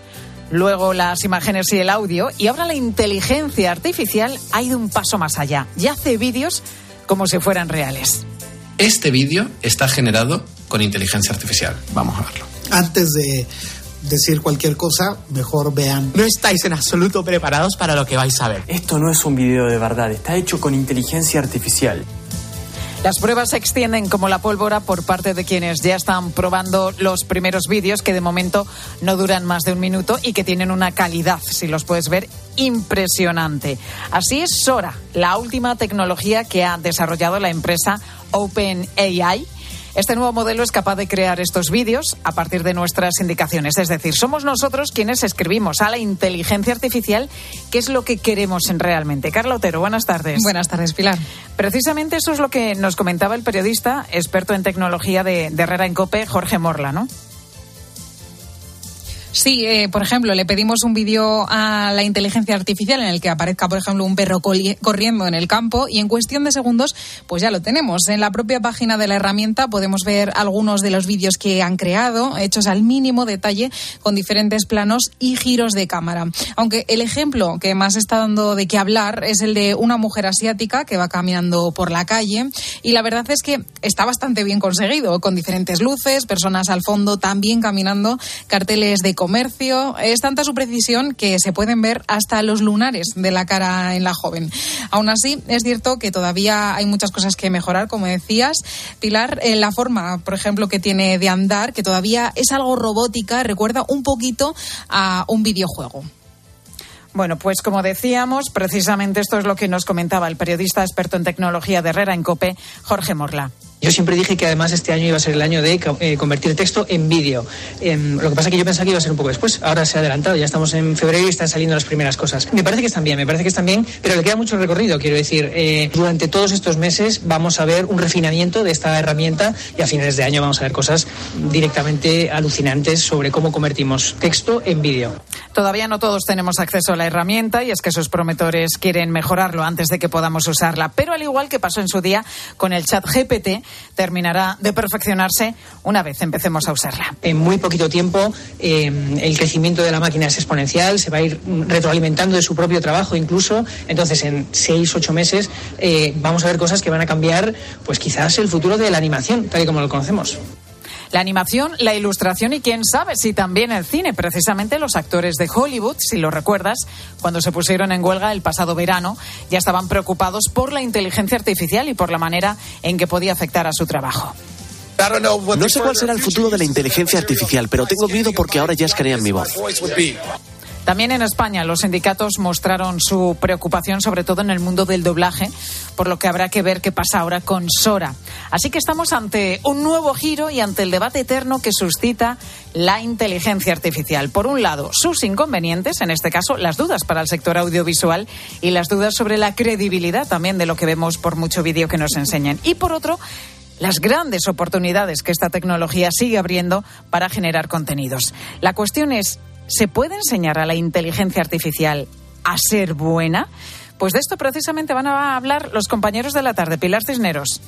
luego las imágenes y el audio, y ahora la inteligencia artificial ha ido un paso más allá. Ya hace vídeos como si fueran reales. Este vídeo está generado con inteligencia artificial. Vamos a verlo. Antes de decir cualquier cosa, mejor vean. No estáis en absoluto preparados para lo que vais a ver. Esto no es un video de verdad, está hecho con inteligencia artificial. Las pruebas se extienden como la pólvora por parte de quienes ya están probando los primeros vídeos que de momento no duran más de un minuto y que tienen una calidad, si los puedes ver, impresionante. Así es Sora, la última tecnología que ha desarrollado la empresa OpenAI este nuevo modelo es capaz de crear estos vídeos a partir de nuestras indicaciones. Es decir, somos nosotros quienes escribimos a la inteligencia artificial qué es lo que queremos realmente. Carla Otero, buenas tardes. Buenas tardes, Pilar. Precisamente eso es lo que nos comentaba el periodista, experto en tecnología de, de Herrera en Cope, Jorge Morla, ¿no? Sí, eh, por ejemplo, le pedimos un vídeo a la inteligencia artificial en el que aparezca, por ejemplo, un perro corriendo en el campo y en cuestión de segundos, pues ya lo tenemos. En la propia página de la herramienta podemos ver algunos de los vídeos que han creado, hechos al mínimo detalle, con diferentes planos y giros de cámara. Aunque el ejemplo que más está dando de qué hablar es el de una mujer asiática que va caminando por la calle y la verdad es que está bastante bien conseguido, con diferentes luces, personas al fondo también caminando, carteles de comercio. Es tanta su precisión que se pueden ver hasta los lunares de la cara en la joven. Aún así, es cierto que todavía hay muchas cosas que mejorar, como decías. Pilar, en la forma, por ejemplo, que tiene de andar, que todavía es algo robótica, recuerda un poquito a un videojuego. Bueno, pues como decíamos, precisamente esto es lo que nos comentaba el periodista experto en tecnología de Herrera en COPE, Jorge Morla. Yo siempre dije que además este año iba a ser el año de eh, convertir texto en vídeo. Em, lo que pasa es que yo pensaba que iba a ser un poco después. Ahora se ha adelantado, ya estamos en febrero y están saliendo las primeras cosas. Me parece que están bien, me parece que están bien, pero le queda mucho recorrido. Quiero decir, eh, durante todos estos meses vamos a ver un refinamiento de esta herramienta y a finales de año vamos a ver cosas directamente alucinantes sobre cómo convertimos texto en vídeo. Todavía no todos tenemos acceso a la herramienta y es que sus promotores quieren mejorarlo antes de que podamos usarla. Pero al igual que pasó en su día con el chat GPT, terminará de perfeccionarse una vez empecemos a usarla. En muy poquito tiempo eh, el crecimiento de la máquina es exponencial, se va a ir retroalimentando de su propio trabajo incluso. Entonces en seis, ocho meses eh, vamos a ver cosas que van a cambiar pues quizás el futuro de la animación, tal y como lo conocemos la animación, la ilustración y quién sabe si también el cine. Precisamente los actores de Hollywood, si lo recuerdas, cuando se pusieron en huelga el pasado verano, ya estaban preocupados por la inteligencia artificial y por la manera en que podía afectar a su trabajo. No sé cuál será el futuro de la inteligencia artificial, pero tengo miedo porque ahora ya escanean mi voz. También en España los sindicatos mostraron su preocupación, sobre todo en el mundo del doblaje, por lo que habrá que ver qué pasa ahora con Sora. Así que estamos ante un nuevo giro y ante el debate eterno que suscita la inteligencia artificial. Por un lado, sus inconvenientes, en este caso las dudas para el sector audiovisual y las dudas sobre la credibilidad también de lo que vemos por mucho vídeo que nos enseñan. Y por otro, las grandes oportunidades que esta tecnología sigue abriendo para generar contenidos. La cuestión es, ¿Se puede enseñar a la inteligencia artificial a ser buena? Pues de esto precisamente van a hablar los compañeros de la tarde. Pilar Cisneros.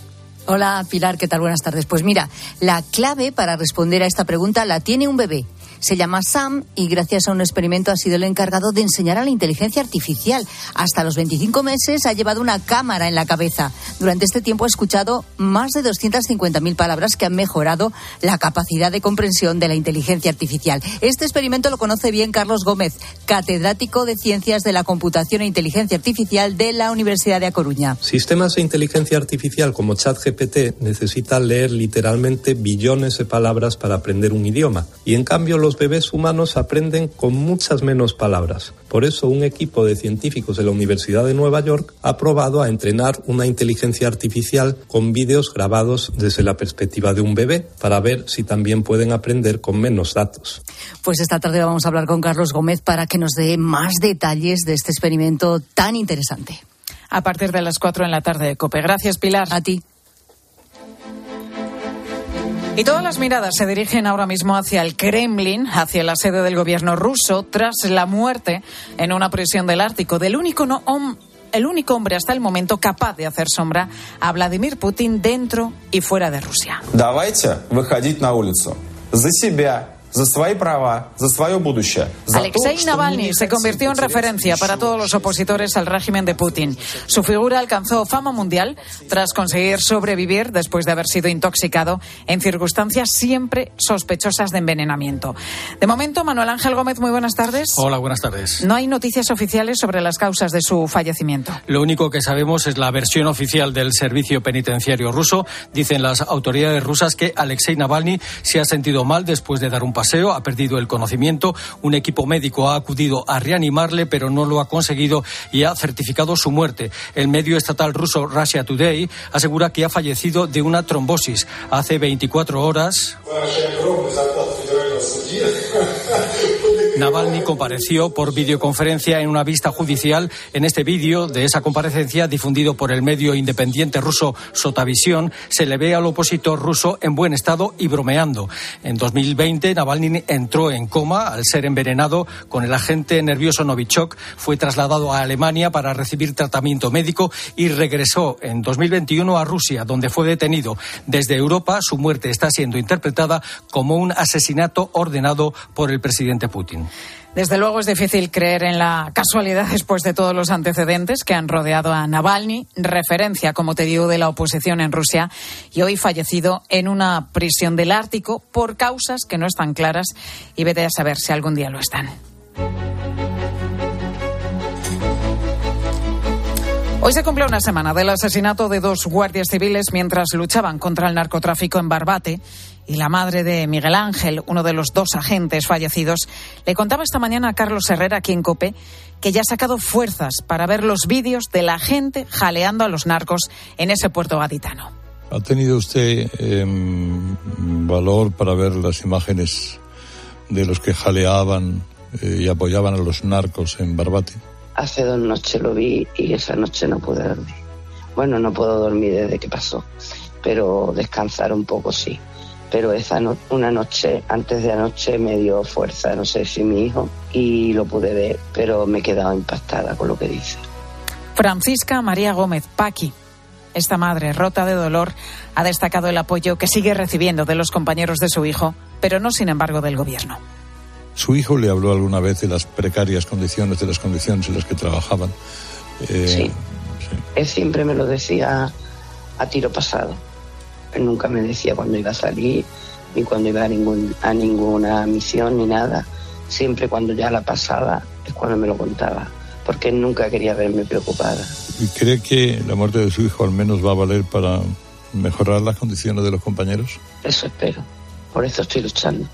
Hola Pilar, ¿qué tal? Buenas tardes. Pues mira, la clave para responder a esta pregunta la tiene un bebé. Se llama Sam y gracias a un experimento ha sido el encargado de enseñar a la inteligencia artificial. Hasta los 25 meses ha llevado una cámara en la cabeza. Durante este tiempo ha escuchado más de 250.000 palabras que han mejorado la capacidad de comprensión de la inteligencia artificial. Este experimento lo conoce bien Carlos Gómez, catedrático de Ciencias de la Computación e Inteligencia Artificial de la Universidad de A Coruña. Sistemas de inteligencia artificial como ChatGPT necesitan leer literalmente billones de palabras para aprender un idioma y en cambio los bebés humanos aprenden con muchas menos palabras. Por eso un equipo de científicos de la Universidad de Nueva York ha probado a entrenar una inteligencia artificial con vídeos grabados desde la perspectiva de un bebé para ver si también pueden aprender con menos datos. Pues esta tarde vamos a hablar con Carlos Gómez para que nos dé más detalles de este experimento tan interesante. A partir de las 4 en la tarde, Cope. Gracias, Pilar. A ti. Y todas las miradas se dirigen ahora mismo hacia el Kremlin, hacia la sede del gobierno ruso, tras la muerte en una prisión del Ártico del único hombre hasta el momento capaz de hacer sombra a Vladimir Putin dentro y fuera de Rusia. Давайте выходить на улицу за себя, Alexei Navalny se convirtió en referencia para todos los opositores al régimen de Putin. Su figura alcanzó fama mundial tras conseguir sobrevivir después de haber sido intoxicado en circunstancias siempre sospechosas de envenenamiento. De momento, Manuel Ángel Gómez, muy buenas tardes. Hola, buenas tardes. No hay noticias oficiales sobre las causas de su fallecimiento. Lo único que sabemos es la versión oficial del servicio penitenciario ruso. Dicen las autoridades rusas que Alexei Navalny se ha sentido mal después de dar un paseo, ha perdido el conocimiento. Un equipo médico ha acudido a reanimarle, pero no lo ha conseguido y ha certificado su muerte. El medio estatal ruso Russia Today asegura que ha fallecido de una trombosis. Hace 24 horas. Navalny compareció por videoconferencia en una vista judicial. En este vídeo de esa comparecencia, difundido por el medio independiente ruso Sotavisión, se le ve al opositor ruso en buen estado y bromeando. En 2020, Navalny entró en coma al ser envenenado con el agente nervioso Novichok. Fue trasladado a Alemania para recibir tratamiento médico y regresó en 2021 a Rusia, donde fue detenido. Desde Europa, su muerte está siendo interpretada como un asesinato ordenado por el presidente Putin. Desde luego es difícil creer en la casualidad después de todos los antecedentes que han rodeado a Navalny, referencia, como te digo, de la oposición en Rusia y hoy fallecido en una prisión del Ártico por causas que no están claras y vete a saber si algún día lo están. Hoy se cumple una semana del asesinato de dos guardias civiles mientras luchaban contra el narcotráfico en Barbate y la madre de Miguel Ángel, uno de los dos agentes fallecidos, le contaba esta mañana a Carlos Herrera aquí en Cope que ya ha sacado fuerzas para ver los vídeos de la gente jaleando a los narcos en ese puerto gaditano. ¿Ha tenido usted em, valor para ver las imágenes de los que jaleaban eh, y apoyaban a los narcos en Barbate? Hace dos noches lo vi y esa noche no pude dormir. Bueno, no puedo dormir desde que pasó, pero descansar un poco sí. Pero esa una noche, antes de anoche, me dio fuerza, no sé si mi hijo, y lo pude ver, pero me he quedado impactada con lo que dice. Francisca María Gómez Paqui. Esta madre, rota de dolor, ha destacado el apoyo que sigue recibiendo de los compañeros de su hijo, pero no sin embargo del gobierno. Su hijo le habló alguna vez de las precarias condiciones, de las condiciones en las que trabajaban. Eh, sí. Él siempre me lo decía a tiro pasado. Nunca me decía cuando iba a salir, ni cuando iba a, ningún, a ninguna misión, ni nada. Siempre cuando ya la pasaba es cuando me lo contaba, porque nunca quería verme preocupada. ¿Y cree que la muerte de su hijo al menos va a valer para mejorar las condiciones de los compañeros? Eso espero. Por eso estoy luchando.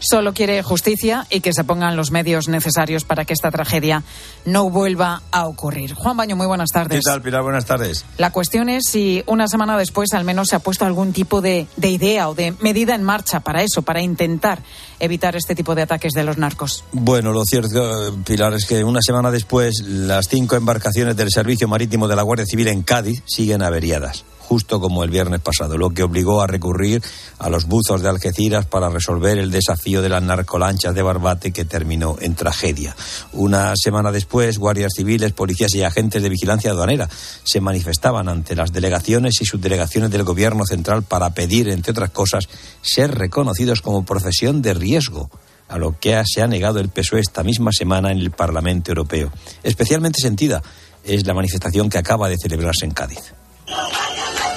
Solo quiere justicia y que se pongan los medios necesarios para que esta tragedia no vuelva a ocurrir. Juan Baño, muy buenas tardes. ¿Qué tal, Pilar? Buenas tardes. La cuestión es si una semana después al menos se ha puesto algún tipo de, de idea o de medida en marcha para eso, para intentar evitar este tipo de ataques de los narcos. Bueno, lo cierto, Pilar, es que una semana después las cinco embarcaciones del Servicio Marítimo de la Guardia Civil en Cádiz siguen averiadas justo como el viernes pasado, lo que obligó a recurrir a los buzos de Algeciras para resolver el desafío de las narcolanchas de Barbate que terminó en tragedia. Una semana después, guardias civiles, policías y agentes de vigilancia aduanera se manifestaban ante las delegaciones y subdelegaciones del gobierno central para pedir, entre otras cosas, ser reconocidos como profesión de riesgo a lo que se ha negado el PSOE esta misma semana en el Parlamento Europeo. Especialmente sentida es la manifestación que acaba de celebrarse en Cádiz. ¡Váyanle!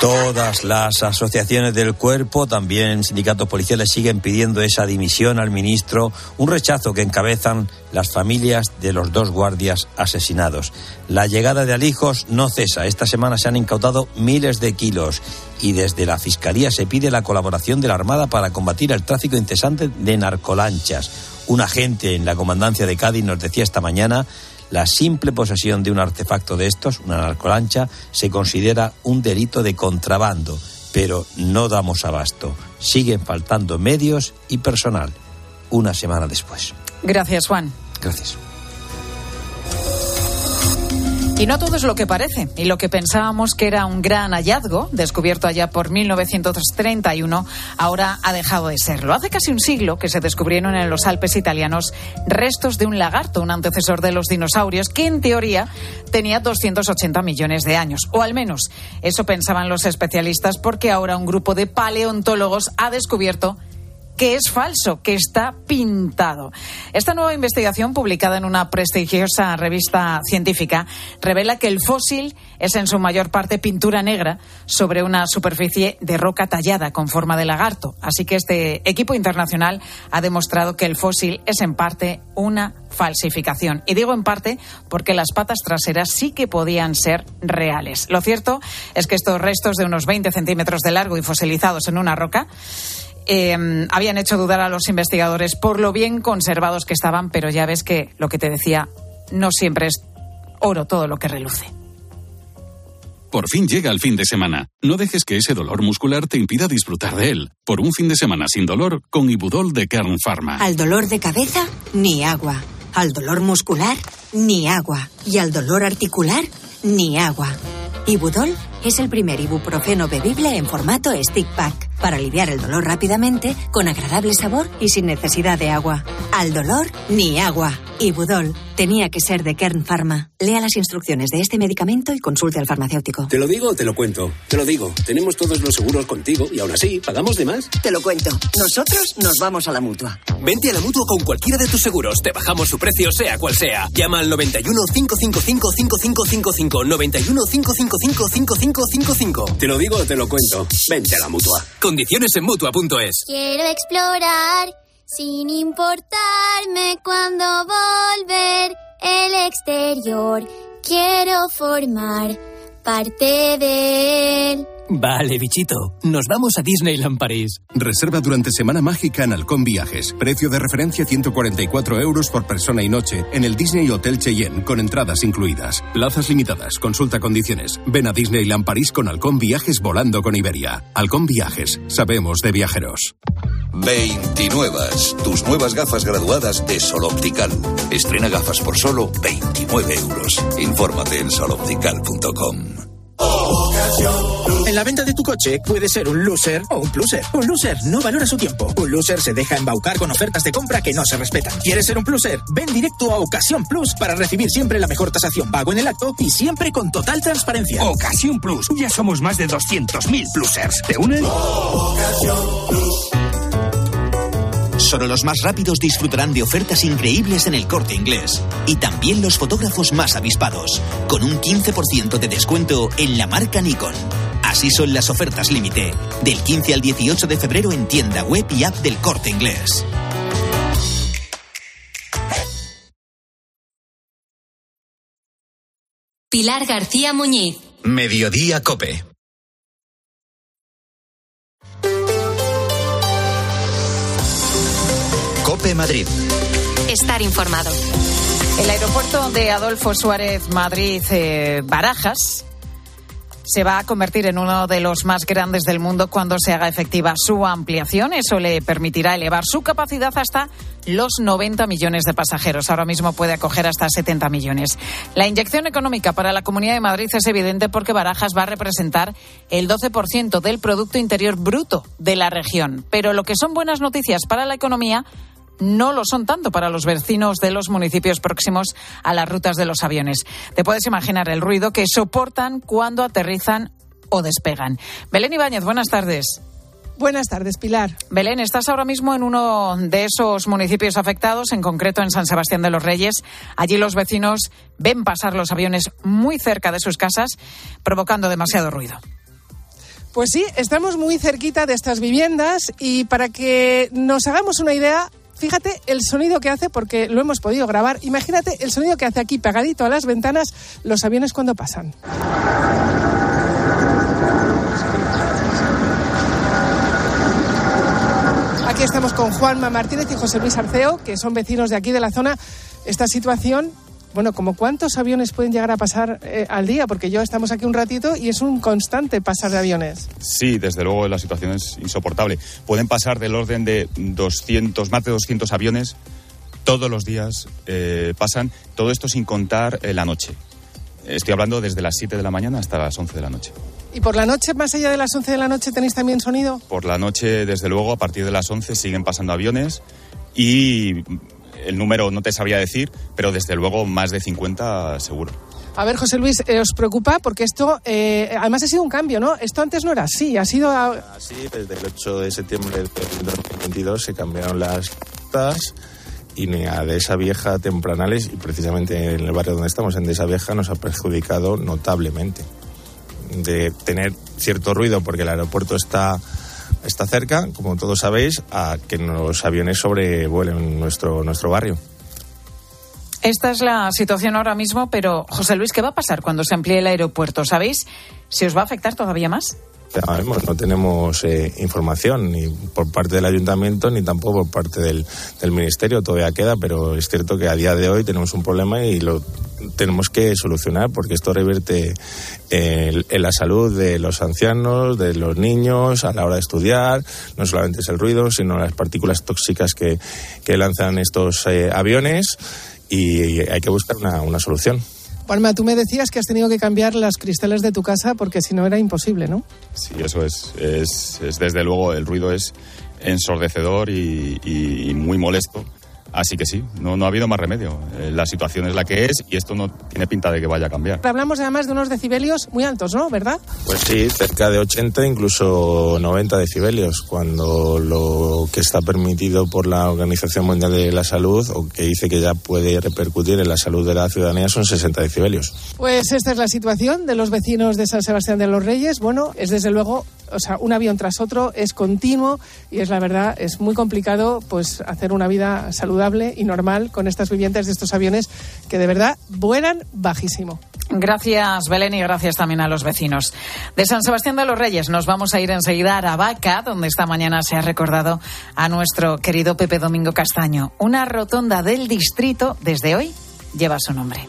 Todas las asociaciones del cuerpo, también sindicatos policiales, siguen pidiendo esa dimisión al ministro, un rechazo que encabezan las familias de los dos guardias asesinados. La llegada de alijos no cesa. Esta semana se han incautado miles de kilos y desde la Fiscalía se pide la colaboración de la Armada para combatir el tráfico incesante de narcolanchas. Un agente en la comandancia de Cádiz nos decía esta mañana la simple posesión de un artefacto de estos, una narcolancha, se considera un delito de contrabando, pero no damos abasto. Siguen faltando medios y personal. Una semana después. Gracias, Juan. Gracias. Y no todo es lo que parece. Y lo que pensábamos que era un gran hallazgo, descubierto allá por 1931, ahora ha dejado de serlo. Hace casi un siglo que se descubrieron en los Alpes italianos restos de un lagarto, un antecesor de los dinosaurios, que en teoría tenía 280 millones de años. O al menos eso pensaban los especialistas, porque ahora un grupo de paleontólogos ha descubierto que es falso, que está pintado. Esta nueva investigación, publicada en una prestigiosa revista científica, revela que el fósil es en su mayor parte pintura negra sobre una superficie de roca tallada con forma de lagarto. Así que este equipo internacional ha demostrado que el fósil es en parte una falsificación. Y digo en parte porque las patas traseras sí que podían ser reales. Lo cierto es que estos restos de unos 20 centímetros de largo y fosilizados en una roca eh, habían hecho dudar a los investigadores por lo bien conservados que estaban, pero ya ves que lo que te decía no siempre es oro todo lo que reluce. Por fin llega el fin de semana. No dejes que ese dolor muscular te impida disfrutar de él. Por un fin de semana sin dolor, con Ibudol de Kern Pharma. Al dolor de cabeza, ni agua. Al dolor muscular, ni agua. Y al dolor articular, ni agua. Ibudol es el primer ibuprofeno bebible en formato stick pack para aliviar el dolor rápidamente, con agradable sabor y sin necesidad de agua. Al dolor, ni agua. Ibudol tenía que ser de Kern Pharma. Lea las instrucciones de este medicamento y consulte al farmacéutico. ¿Te lo digo o te lo cuento? Te lo digo. Tenemos todos los seguros contigo y aún así, ¿pagamos de más? Te lo cuento. Nosotros nos vamos a la mutua. Vente a la mutua con cualquiera de tus seguros. Te bajamos su precio, sea cual sea. Llama al 91 555 5555. 91 555 5555. Te lo digo o te lo cuento. Vente a la mutua. Condiciones en mutua.es. Quiero explorar sin importarme cuando volver el exterior. Quiero formar parte de él. Vale, bichito. Nos vamos a Disneyland París. Reserva durante Semana Mágica en Halcón Viajes. Precio de referencia 144 euros por persona y noche en el Disney Hotel Cheyenne, con entradas incluidas. Plazas limitadas. Consulta condiciones. Ven a Disneyland París con Halcón Viajes volando con Iberia. Halcón Viajes. Sabemos de viajeros. 29. Tus nuevas gafas graduadas de Sol Optical. Estrena gafas por solo 29 euros. Infórmate en soloptical.com. En la venta de tu coche puede ser un loser o un pluser. Un loser no valora su tiempo. Un loser se deja embaucar con ofertas de compra que no se respetan. ¿Quieres ser un pluser? Ven directo a Ocasión Plus para recibir siempre la mejor tasación pago en el acto y siempre con total transparencia. Ocasión Plus. Ya somos más de 200.000 plusers. ¿Te unen? Solo los más rápidos disfrutarán de ofertas increíbles en el corte inglés. Y también los fotógrafos más avispados, con un 15% de descuento en la marca Nikon. Así son las ofertas límite, del 15 al 18 de febrero en tienda web y app del corte inglés. Pilar García Muñiz. Mediodía Cope. Cope Madrid. Estar informado. El aeropuerto de Adolfo Suárez Madrid eh, Barajas se va a convertir en uno de los más grandes del mundo cuando se haga efectiva su ampliación. Eso le permitirá elevar su capacidad hasta los 90 millones de pasajeros. Ahora mismo puede acoger hasta 70 millones. La inyección económica para la Comunidad de Madrid es evidente porque Barajas va a representar el 12% del Producto Interior Bruto de la región. Pero lo que son buenas noticias para la economía no lo son tanto para los vecinos de los municipios próximos a las rutas de los aviones. Te puedes imaginar el ruido que soportan cuando aterrizan o despegan. Belén Ibáñez, buenas tardes. Buenas tardes, Pilar. Belén, estás ahora mismo en uno de esos municipios afectados, en concreto en San Sebastián de los Reyes. Allí los vecinos ven pasar los aviones muy cerca de sus casas, provocando demasiado ruido. Pues sí, estamos muy cerquita de estas viviendas y para que nos hagamos una idea, fíjate el sonido que hace, porque lo hemos podido grabar. Imagínate el sonido que hace aquí pegadito a las ventanas los aviones cuando pasan. Aquí estamos con Juanma Martínez y José Luis Arceo, que son vecinos de aquí de la zona. Esta situación, bueno, como cuántos aviones pueden llegar a pasar eh, al día, porque yo estamos aquí un ratito y es un constante pasar de aviones. Sí, desde luego la situación es insoportable. Pueden pasar del orden de 200, más de 200 aviones todos los días eh, pasan, todo esto sin contar eh, la noche. Estoy hablando desde las 7 de la mañana hasta las 11 de la noche. ¿Y por la noche, más allá de las 11 de la noche, tenéis también sonido? Por la noche, desde luego, a partir de las 11 siguen pasando aviones y el número no te sabría decir, pero desde luego más de 50 seguro. A ver, José Luis, eh, ¿os preocupa? Porque esto, eh, además ha sido un cambio, ¿no? Esto antes no era así, ha sido... Así, desde el 8 de septiembre del 2022 se cambiaron las tasas y de esa vieja tempranales y precisamente en el barrio donde estamos, en de esa vieja, nos ha perjudicado notablemente. De tener cierto ruido porque el aeropuerto está, está cerca, como todos sabéis, a que los aviones sobrevuelen nuestro, nuestro barrio. Esta es la situación ahora mismo, pero José Luis, ¿qué va a pasar cuando se amplíe el aeropuerto? ¿Sabéis si os va a afectar todavía más? Sabemos, no tenemos eh, información ni por parte del ayuntamiento ni tampoco por parte del, del, ministerio, todavía queda, pero es cierto que a día de hoy tenemos un problema y lo tenemos que solucionar porque esto revierte en, en la salud de los ancianos, de los niños, a la hora de estudiar, no solamente es el ruido, sino las partículas tóxicas que, que lanzan estos eh, aviones y hay que buscar una, una solución. Juanma, tú me decías que has tenido que cambiar las cristales de tu casa porque si no era imposible, ¿no? Sí, eso es. Es, es desde luego, el ruido es ensordecedor y, y, y muy molesto. Así que sí, no, no ha habido más remedio. Eh, la situación es la que es y esto no tiene pinta de que vaya a cambiar. Hablamos además de unos decibelios muy altos, ¿no? ¿Verdad? Pues sí, cerca de 80, incluso 90 decibelios, cuando lo que está permitido por la Organización Mundial de la Salud o que dice que ya puede repercutir en la salud de la ciudadanía son 60 decibelios. Pues esta es la situación de los vecinos de San Sebastián de los Reyes. Bueno, es desde luego o sea, un avión tras otro, es continuo y es la verdad, es muy complicado pues hacer una vida saludable y normal con estas viviendas de estos aviones que de verdad vuelan bajísimo. Gracias, Belén, y gracias también a los vecinos. De San Sebastián de los Reyes nos vamos a ir enseguida a Aravaca, donde esta mañana se ha recordado a nuestro querido Pepe Domingo Castaño. Una rotonda del distrito, desde hoy, lleva su nombre.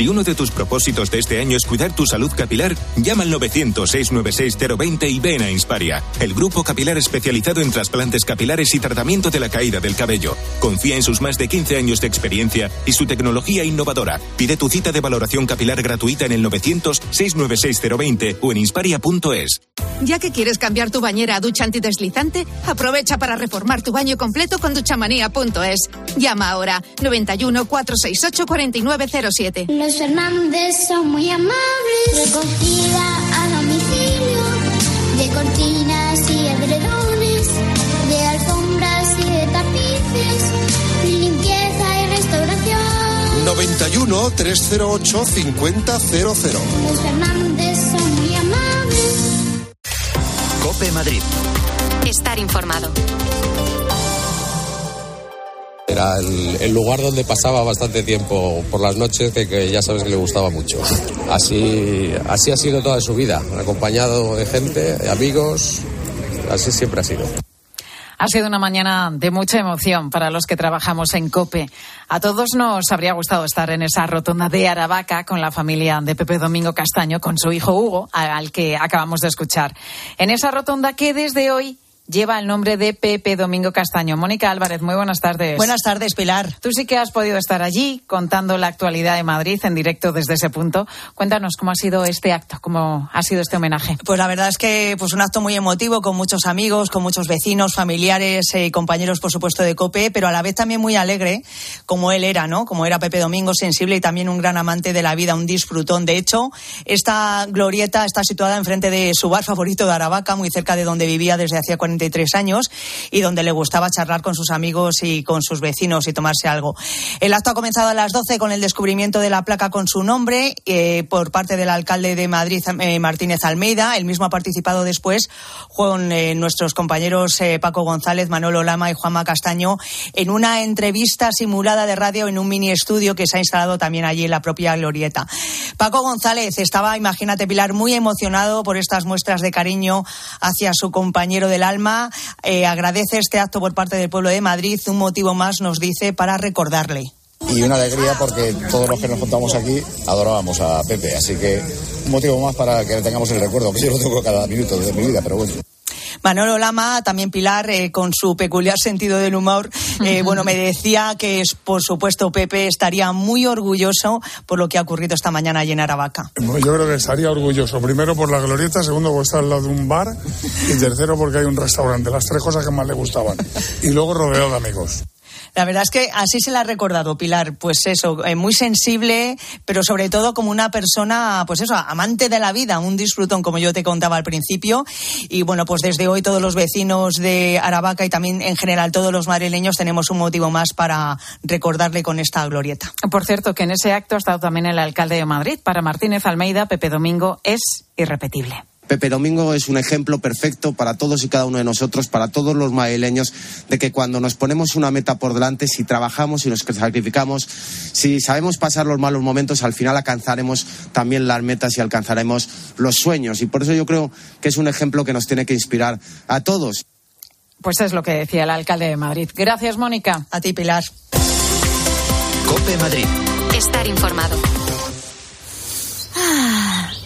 Si uno de tus propósitos de este año es cuidar tu salud capilar, llama al 900-696-020 y ven a Insparia, el grupo capilar especializado en trasplantes capilares y tratamiento de la caída del cabello. Confía en sus más de 15 años de experiencia y su tecnología innovadora. Pide tu cita de valoración capilar gratuita en el 900-696-020 o en insparia.es. Ya que quieres cambiar tu bañera a ducha antideslizante, aprovecha para reformar tu baño completo con duchamanía.es. Llama ahora 91 468 4907. Los Fernández son muy amables. Recogida a domicilio de cortinas y edredones, de alfombras y de tapices, limpieza y restauración. 91 308 5000. Los Fernández son muy amables. Cope Madrid. Estar informado. Era el, lugar donde pasaba bastante tiempo por las noches, que, que ya sabes que le gustaba mucho. Así, así ha sido toda su vida, acompañado de gente, de amigos, así siempre ha sido. Ha sido una mañana de mucha emoción para los que trabajamos en COPE. A todos nos habría gustado estar en esa rotonda de Aravaca con la familia de Pepe Domingo Castaño, con su hijo Hugo, al que acabamos de escuchar. En esa rotonda que desde hoy lleva el nombre de Pepe Domingo Castaño. Mónica Álvarez, muy buenas tardes. Buenas tardes, Pilar. Tú sí que has podido estar allí contando la actualidad de Madrid en directo desde ese punto. Cuéntanos cómo ha sido este acto, cómo ha sido este homenaje. Pues la verdad es que pues un acto muy emotivo con muchos amigos, con muchos vecinos, familiares y eh, compañeros, por supuesto, de COPE, pero a la vez también muy alegre, como él era, ¿no? Como era Pepe Domingo, sensible y también un gran amante de la vida, un disfrutón. De hecho, esta glorieta está situada enfrente de su bar favorito de Aravaca, muy cerca de donde vivía desde hacía 43 años y donde le gustaba charlar con sus amigos y con sus vecinos y tomarse algo. El acto ha comenzado a las 12 con el descubrimiento de la placa con su nombre eh, por parte del alcalde de Madrid, eh, Martínez Almeida. El mismo ha participado después con eh, nuestros compañeros Paco González, Manolo Lama y Juanma Castaño en una entrevista simulada de radio en un mini estudio que se ha instalado también allí en la propia glorieta. Paco González estaba, imagínate Pilar, muy emocionado por estas muestras de cariño hacia su compañero del alma. Eh, agradece este acto por parte del pueblo de Madrid. Un motivo más nos dice para recordarle. Y una alegría porque todos los que nos juntamos aquí adorábamos a Pepe. Así que un motivo más para que tengamos el recuerdo, que yo lo tengo cada minuto de mi vida, pero bueno. Manolo Lama, también Pilar, eh, con su peculiar sentido del humor, eh, bueno, me decía que, es, por supuesto, Pepe estaría muy orgulloso por lo que ha ocurrido esta mañana allí en Aravaca. Yo creo que estaría orgulloso. Primero por la glorieta, segundo porque está al lado de un bar y tercero porque hay un restaurante. Las tres cosas que más le gustaban. Y luego rodeado de amigos. La verdad es que así se la ha recordado Pilar, pues eso, eh, muy sensible, pero sobre todo como una persona, pues eso, amante de la vida, un disfrutón, como yo te contaba al principio. Y bueno, pues desde hoy todos los vecinos de Aravaca y también en general todos los madrileños tenemos un motivo más para recordarle con esta glorieta. Por cierto, que en ese acto ha estado también el alcalde de Madrid. Para Martínez Almeida, Pepe Domingo es irrepetible. Pepe Domingo es un ejemplo perfecto para todos y cada uno de nosotros, para todos los madrileños, de que cuando nos ponemos una meta por delante, si trabajamos, si nos sacrificamos, si sabemos pasar los malos momentos, al final alcanzaremos también las metas y alcanzaremos los sueños. Y por eso yo creo que es un ejemplo que nos tiene que inspirar a todos. Pues es lo que decía el alcalde de Madrid. Gracias, Mónica. A ti, Pilar. Cope Madrid. Estar informado.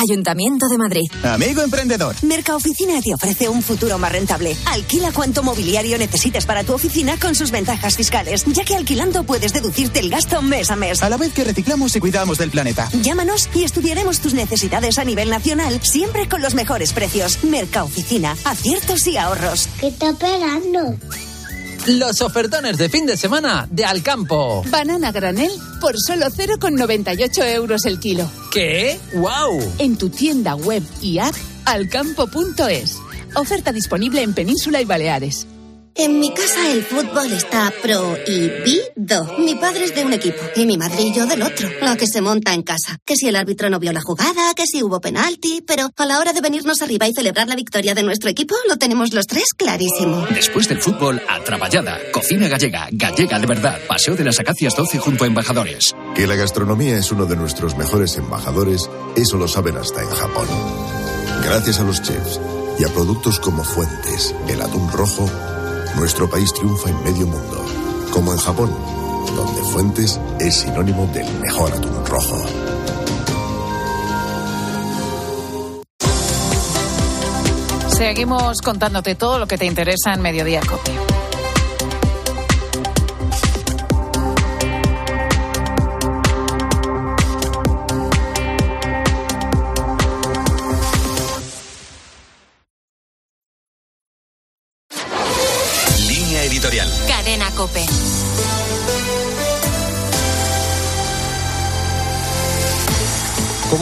Ayuntamiento de Madrid. Amigo emprendedor. Mercaoficina te ofrece un futuro más rentable. Alquila cuanto mobiliario necesites para tu oficina con sus ventajas fiscales, ya que alquilando puedes deducirte el gasto mes a mes. A la vez que reciclamos y cuidamos del planeta. Llámanos y estudiaremos tus necesidades a nivel nacional, siempre con los mejores precios. Mercaoficina, aciertos y ahorros. ¿Qué está esperando? Los ofertones de fin de semana de Alcampo. Banana granel por solo 0,98 euros el kilo. ¿Qué? ¡Wow! En tu tienda web y app alcampo.es. Oferta disponible en Península y Baleares. En mi casa el fútbol está prohibido. Mi padre es de un equipo y mi madre y yo del otro. Lo que se monta en casa. Que si el árbitro no vio la jugada, que si hubo penalti, pero a la hora de venirnos arriba y celebrar la victoria de nuestro equipo, lo tenemos los tres clarísimo. Después del fútbol, a Traballada. Cocina gallega, gallega de verdad. Paseo de las Acacias 12 junto a Embajadores. Que la gastronomía es uno de nuestros mejores embajadores, eso lo saben hasta en Japón. Gracias a los chefs y a productos como Fuentes, el atún rojo, nuestro país triunfa en medio mundo. Como en Japón, donde Fuentes es sinónimo del mejor atún rojo. Seguimos contándote todo lo que te interesa en Mediodía Cope.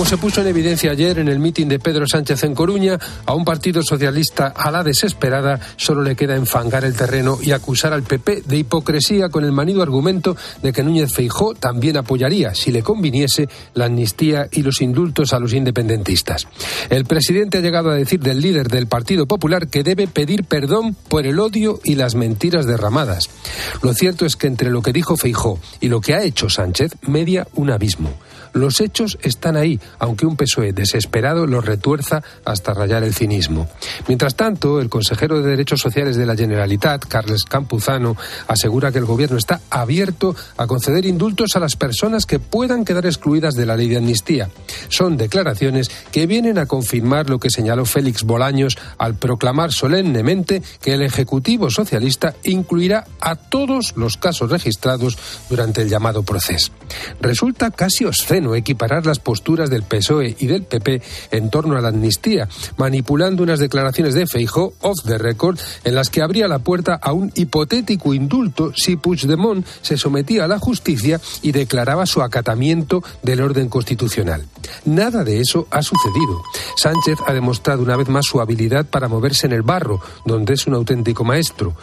Se puso en evidencia ayer en el mitin de Pedro Sánchez en Coruña, a un partido socialista a la desesperada solo le queda enfangar el terreno y acusar al PP de hipocresía con el manido argumento de que Núñez Feijó también apoyaría, si le conviniese, la amnistía y los indultos a los independentistas. El presidente ha llegado a decir del líder del Partido Popular que debe pedir perdón por el odio y las mentiras derramadas. Lo cierto es que entre lo que dijo Feijó y lo que ha hecho Sánchez media un abismo. Los hechos están ahí, aunque un PSOE desesperado los retuerza hasta rayar el cinismo. Mientras tanto, el consejero de Derechos Sociales de la Generalitat, Carles Campuzano, asegura que el gobierno está abierto a conceder indultos a las personas que puedan quedar excluidas de la ley de amnistía. Son declaraciones que vienen a confirmar lo que señaló Félix Bolaños al proclamar solemnemente que el Ejecutivo Socialista incluirá a todos los casos registrados durante el llamado proceso. Resulta casi obsceno equiparar las posturas del PSOE y del PP en torno a la amnistía, manipulando unas declaraciones de Feijó off the record en las que abría la puerta a un hipotético indulto si Puigdemont se sometía a la justicia y declaraba su acatamiento del orden constitucional. Nada de eso ha sucedido. Sánchez ha demostrado una vez más su habilidad para moverse en el barro, donde es un auténtico maestro.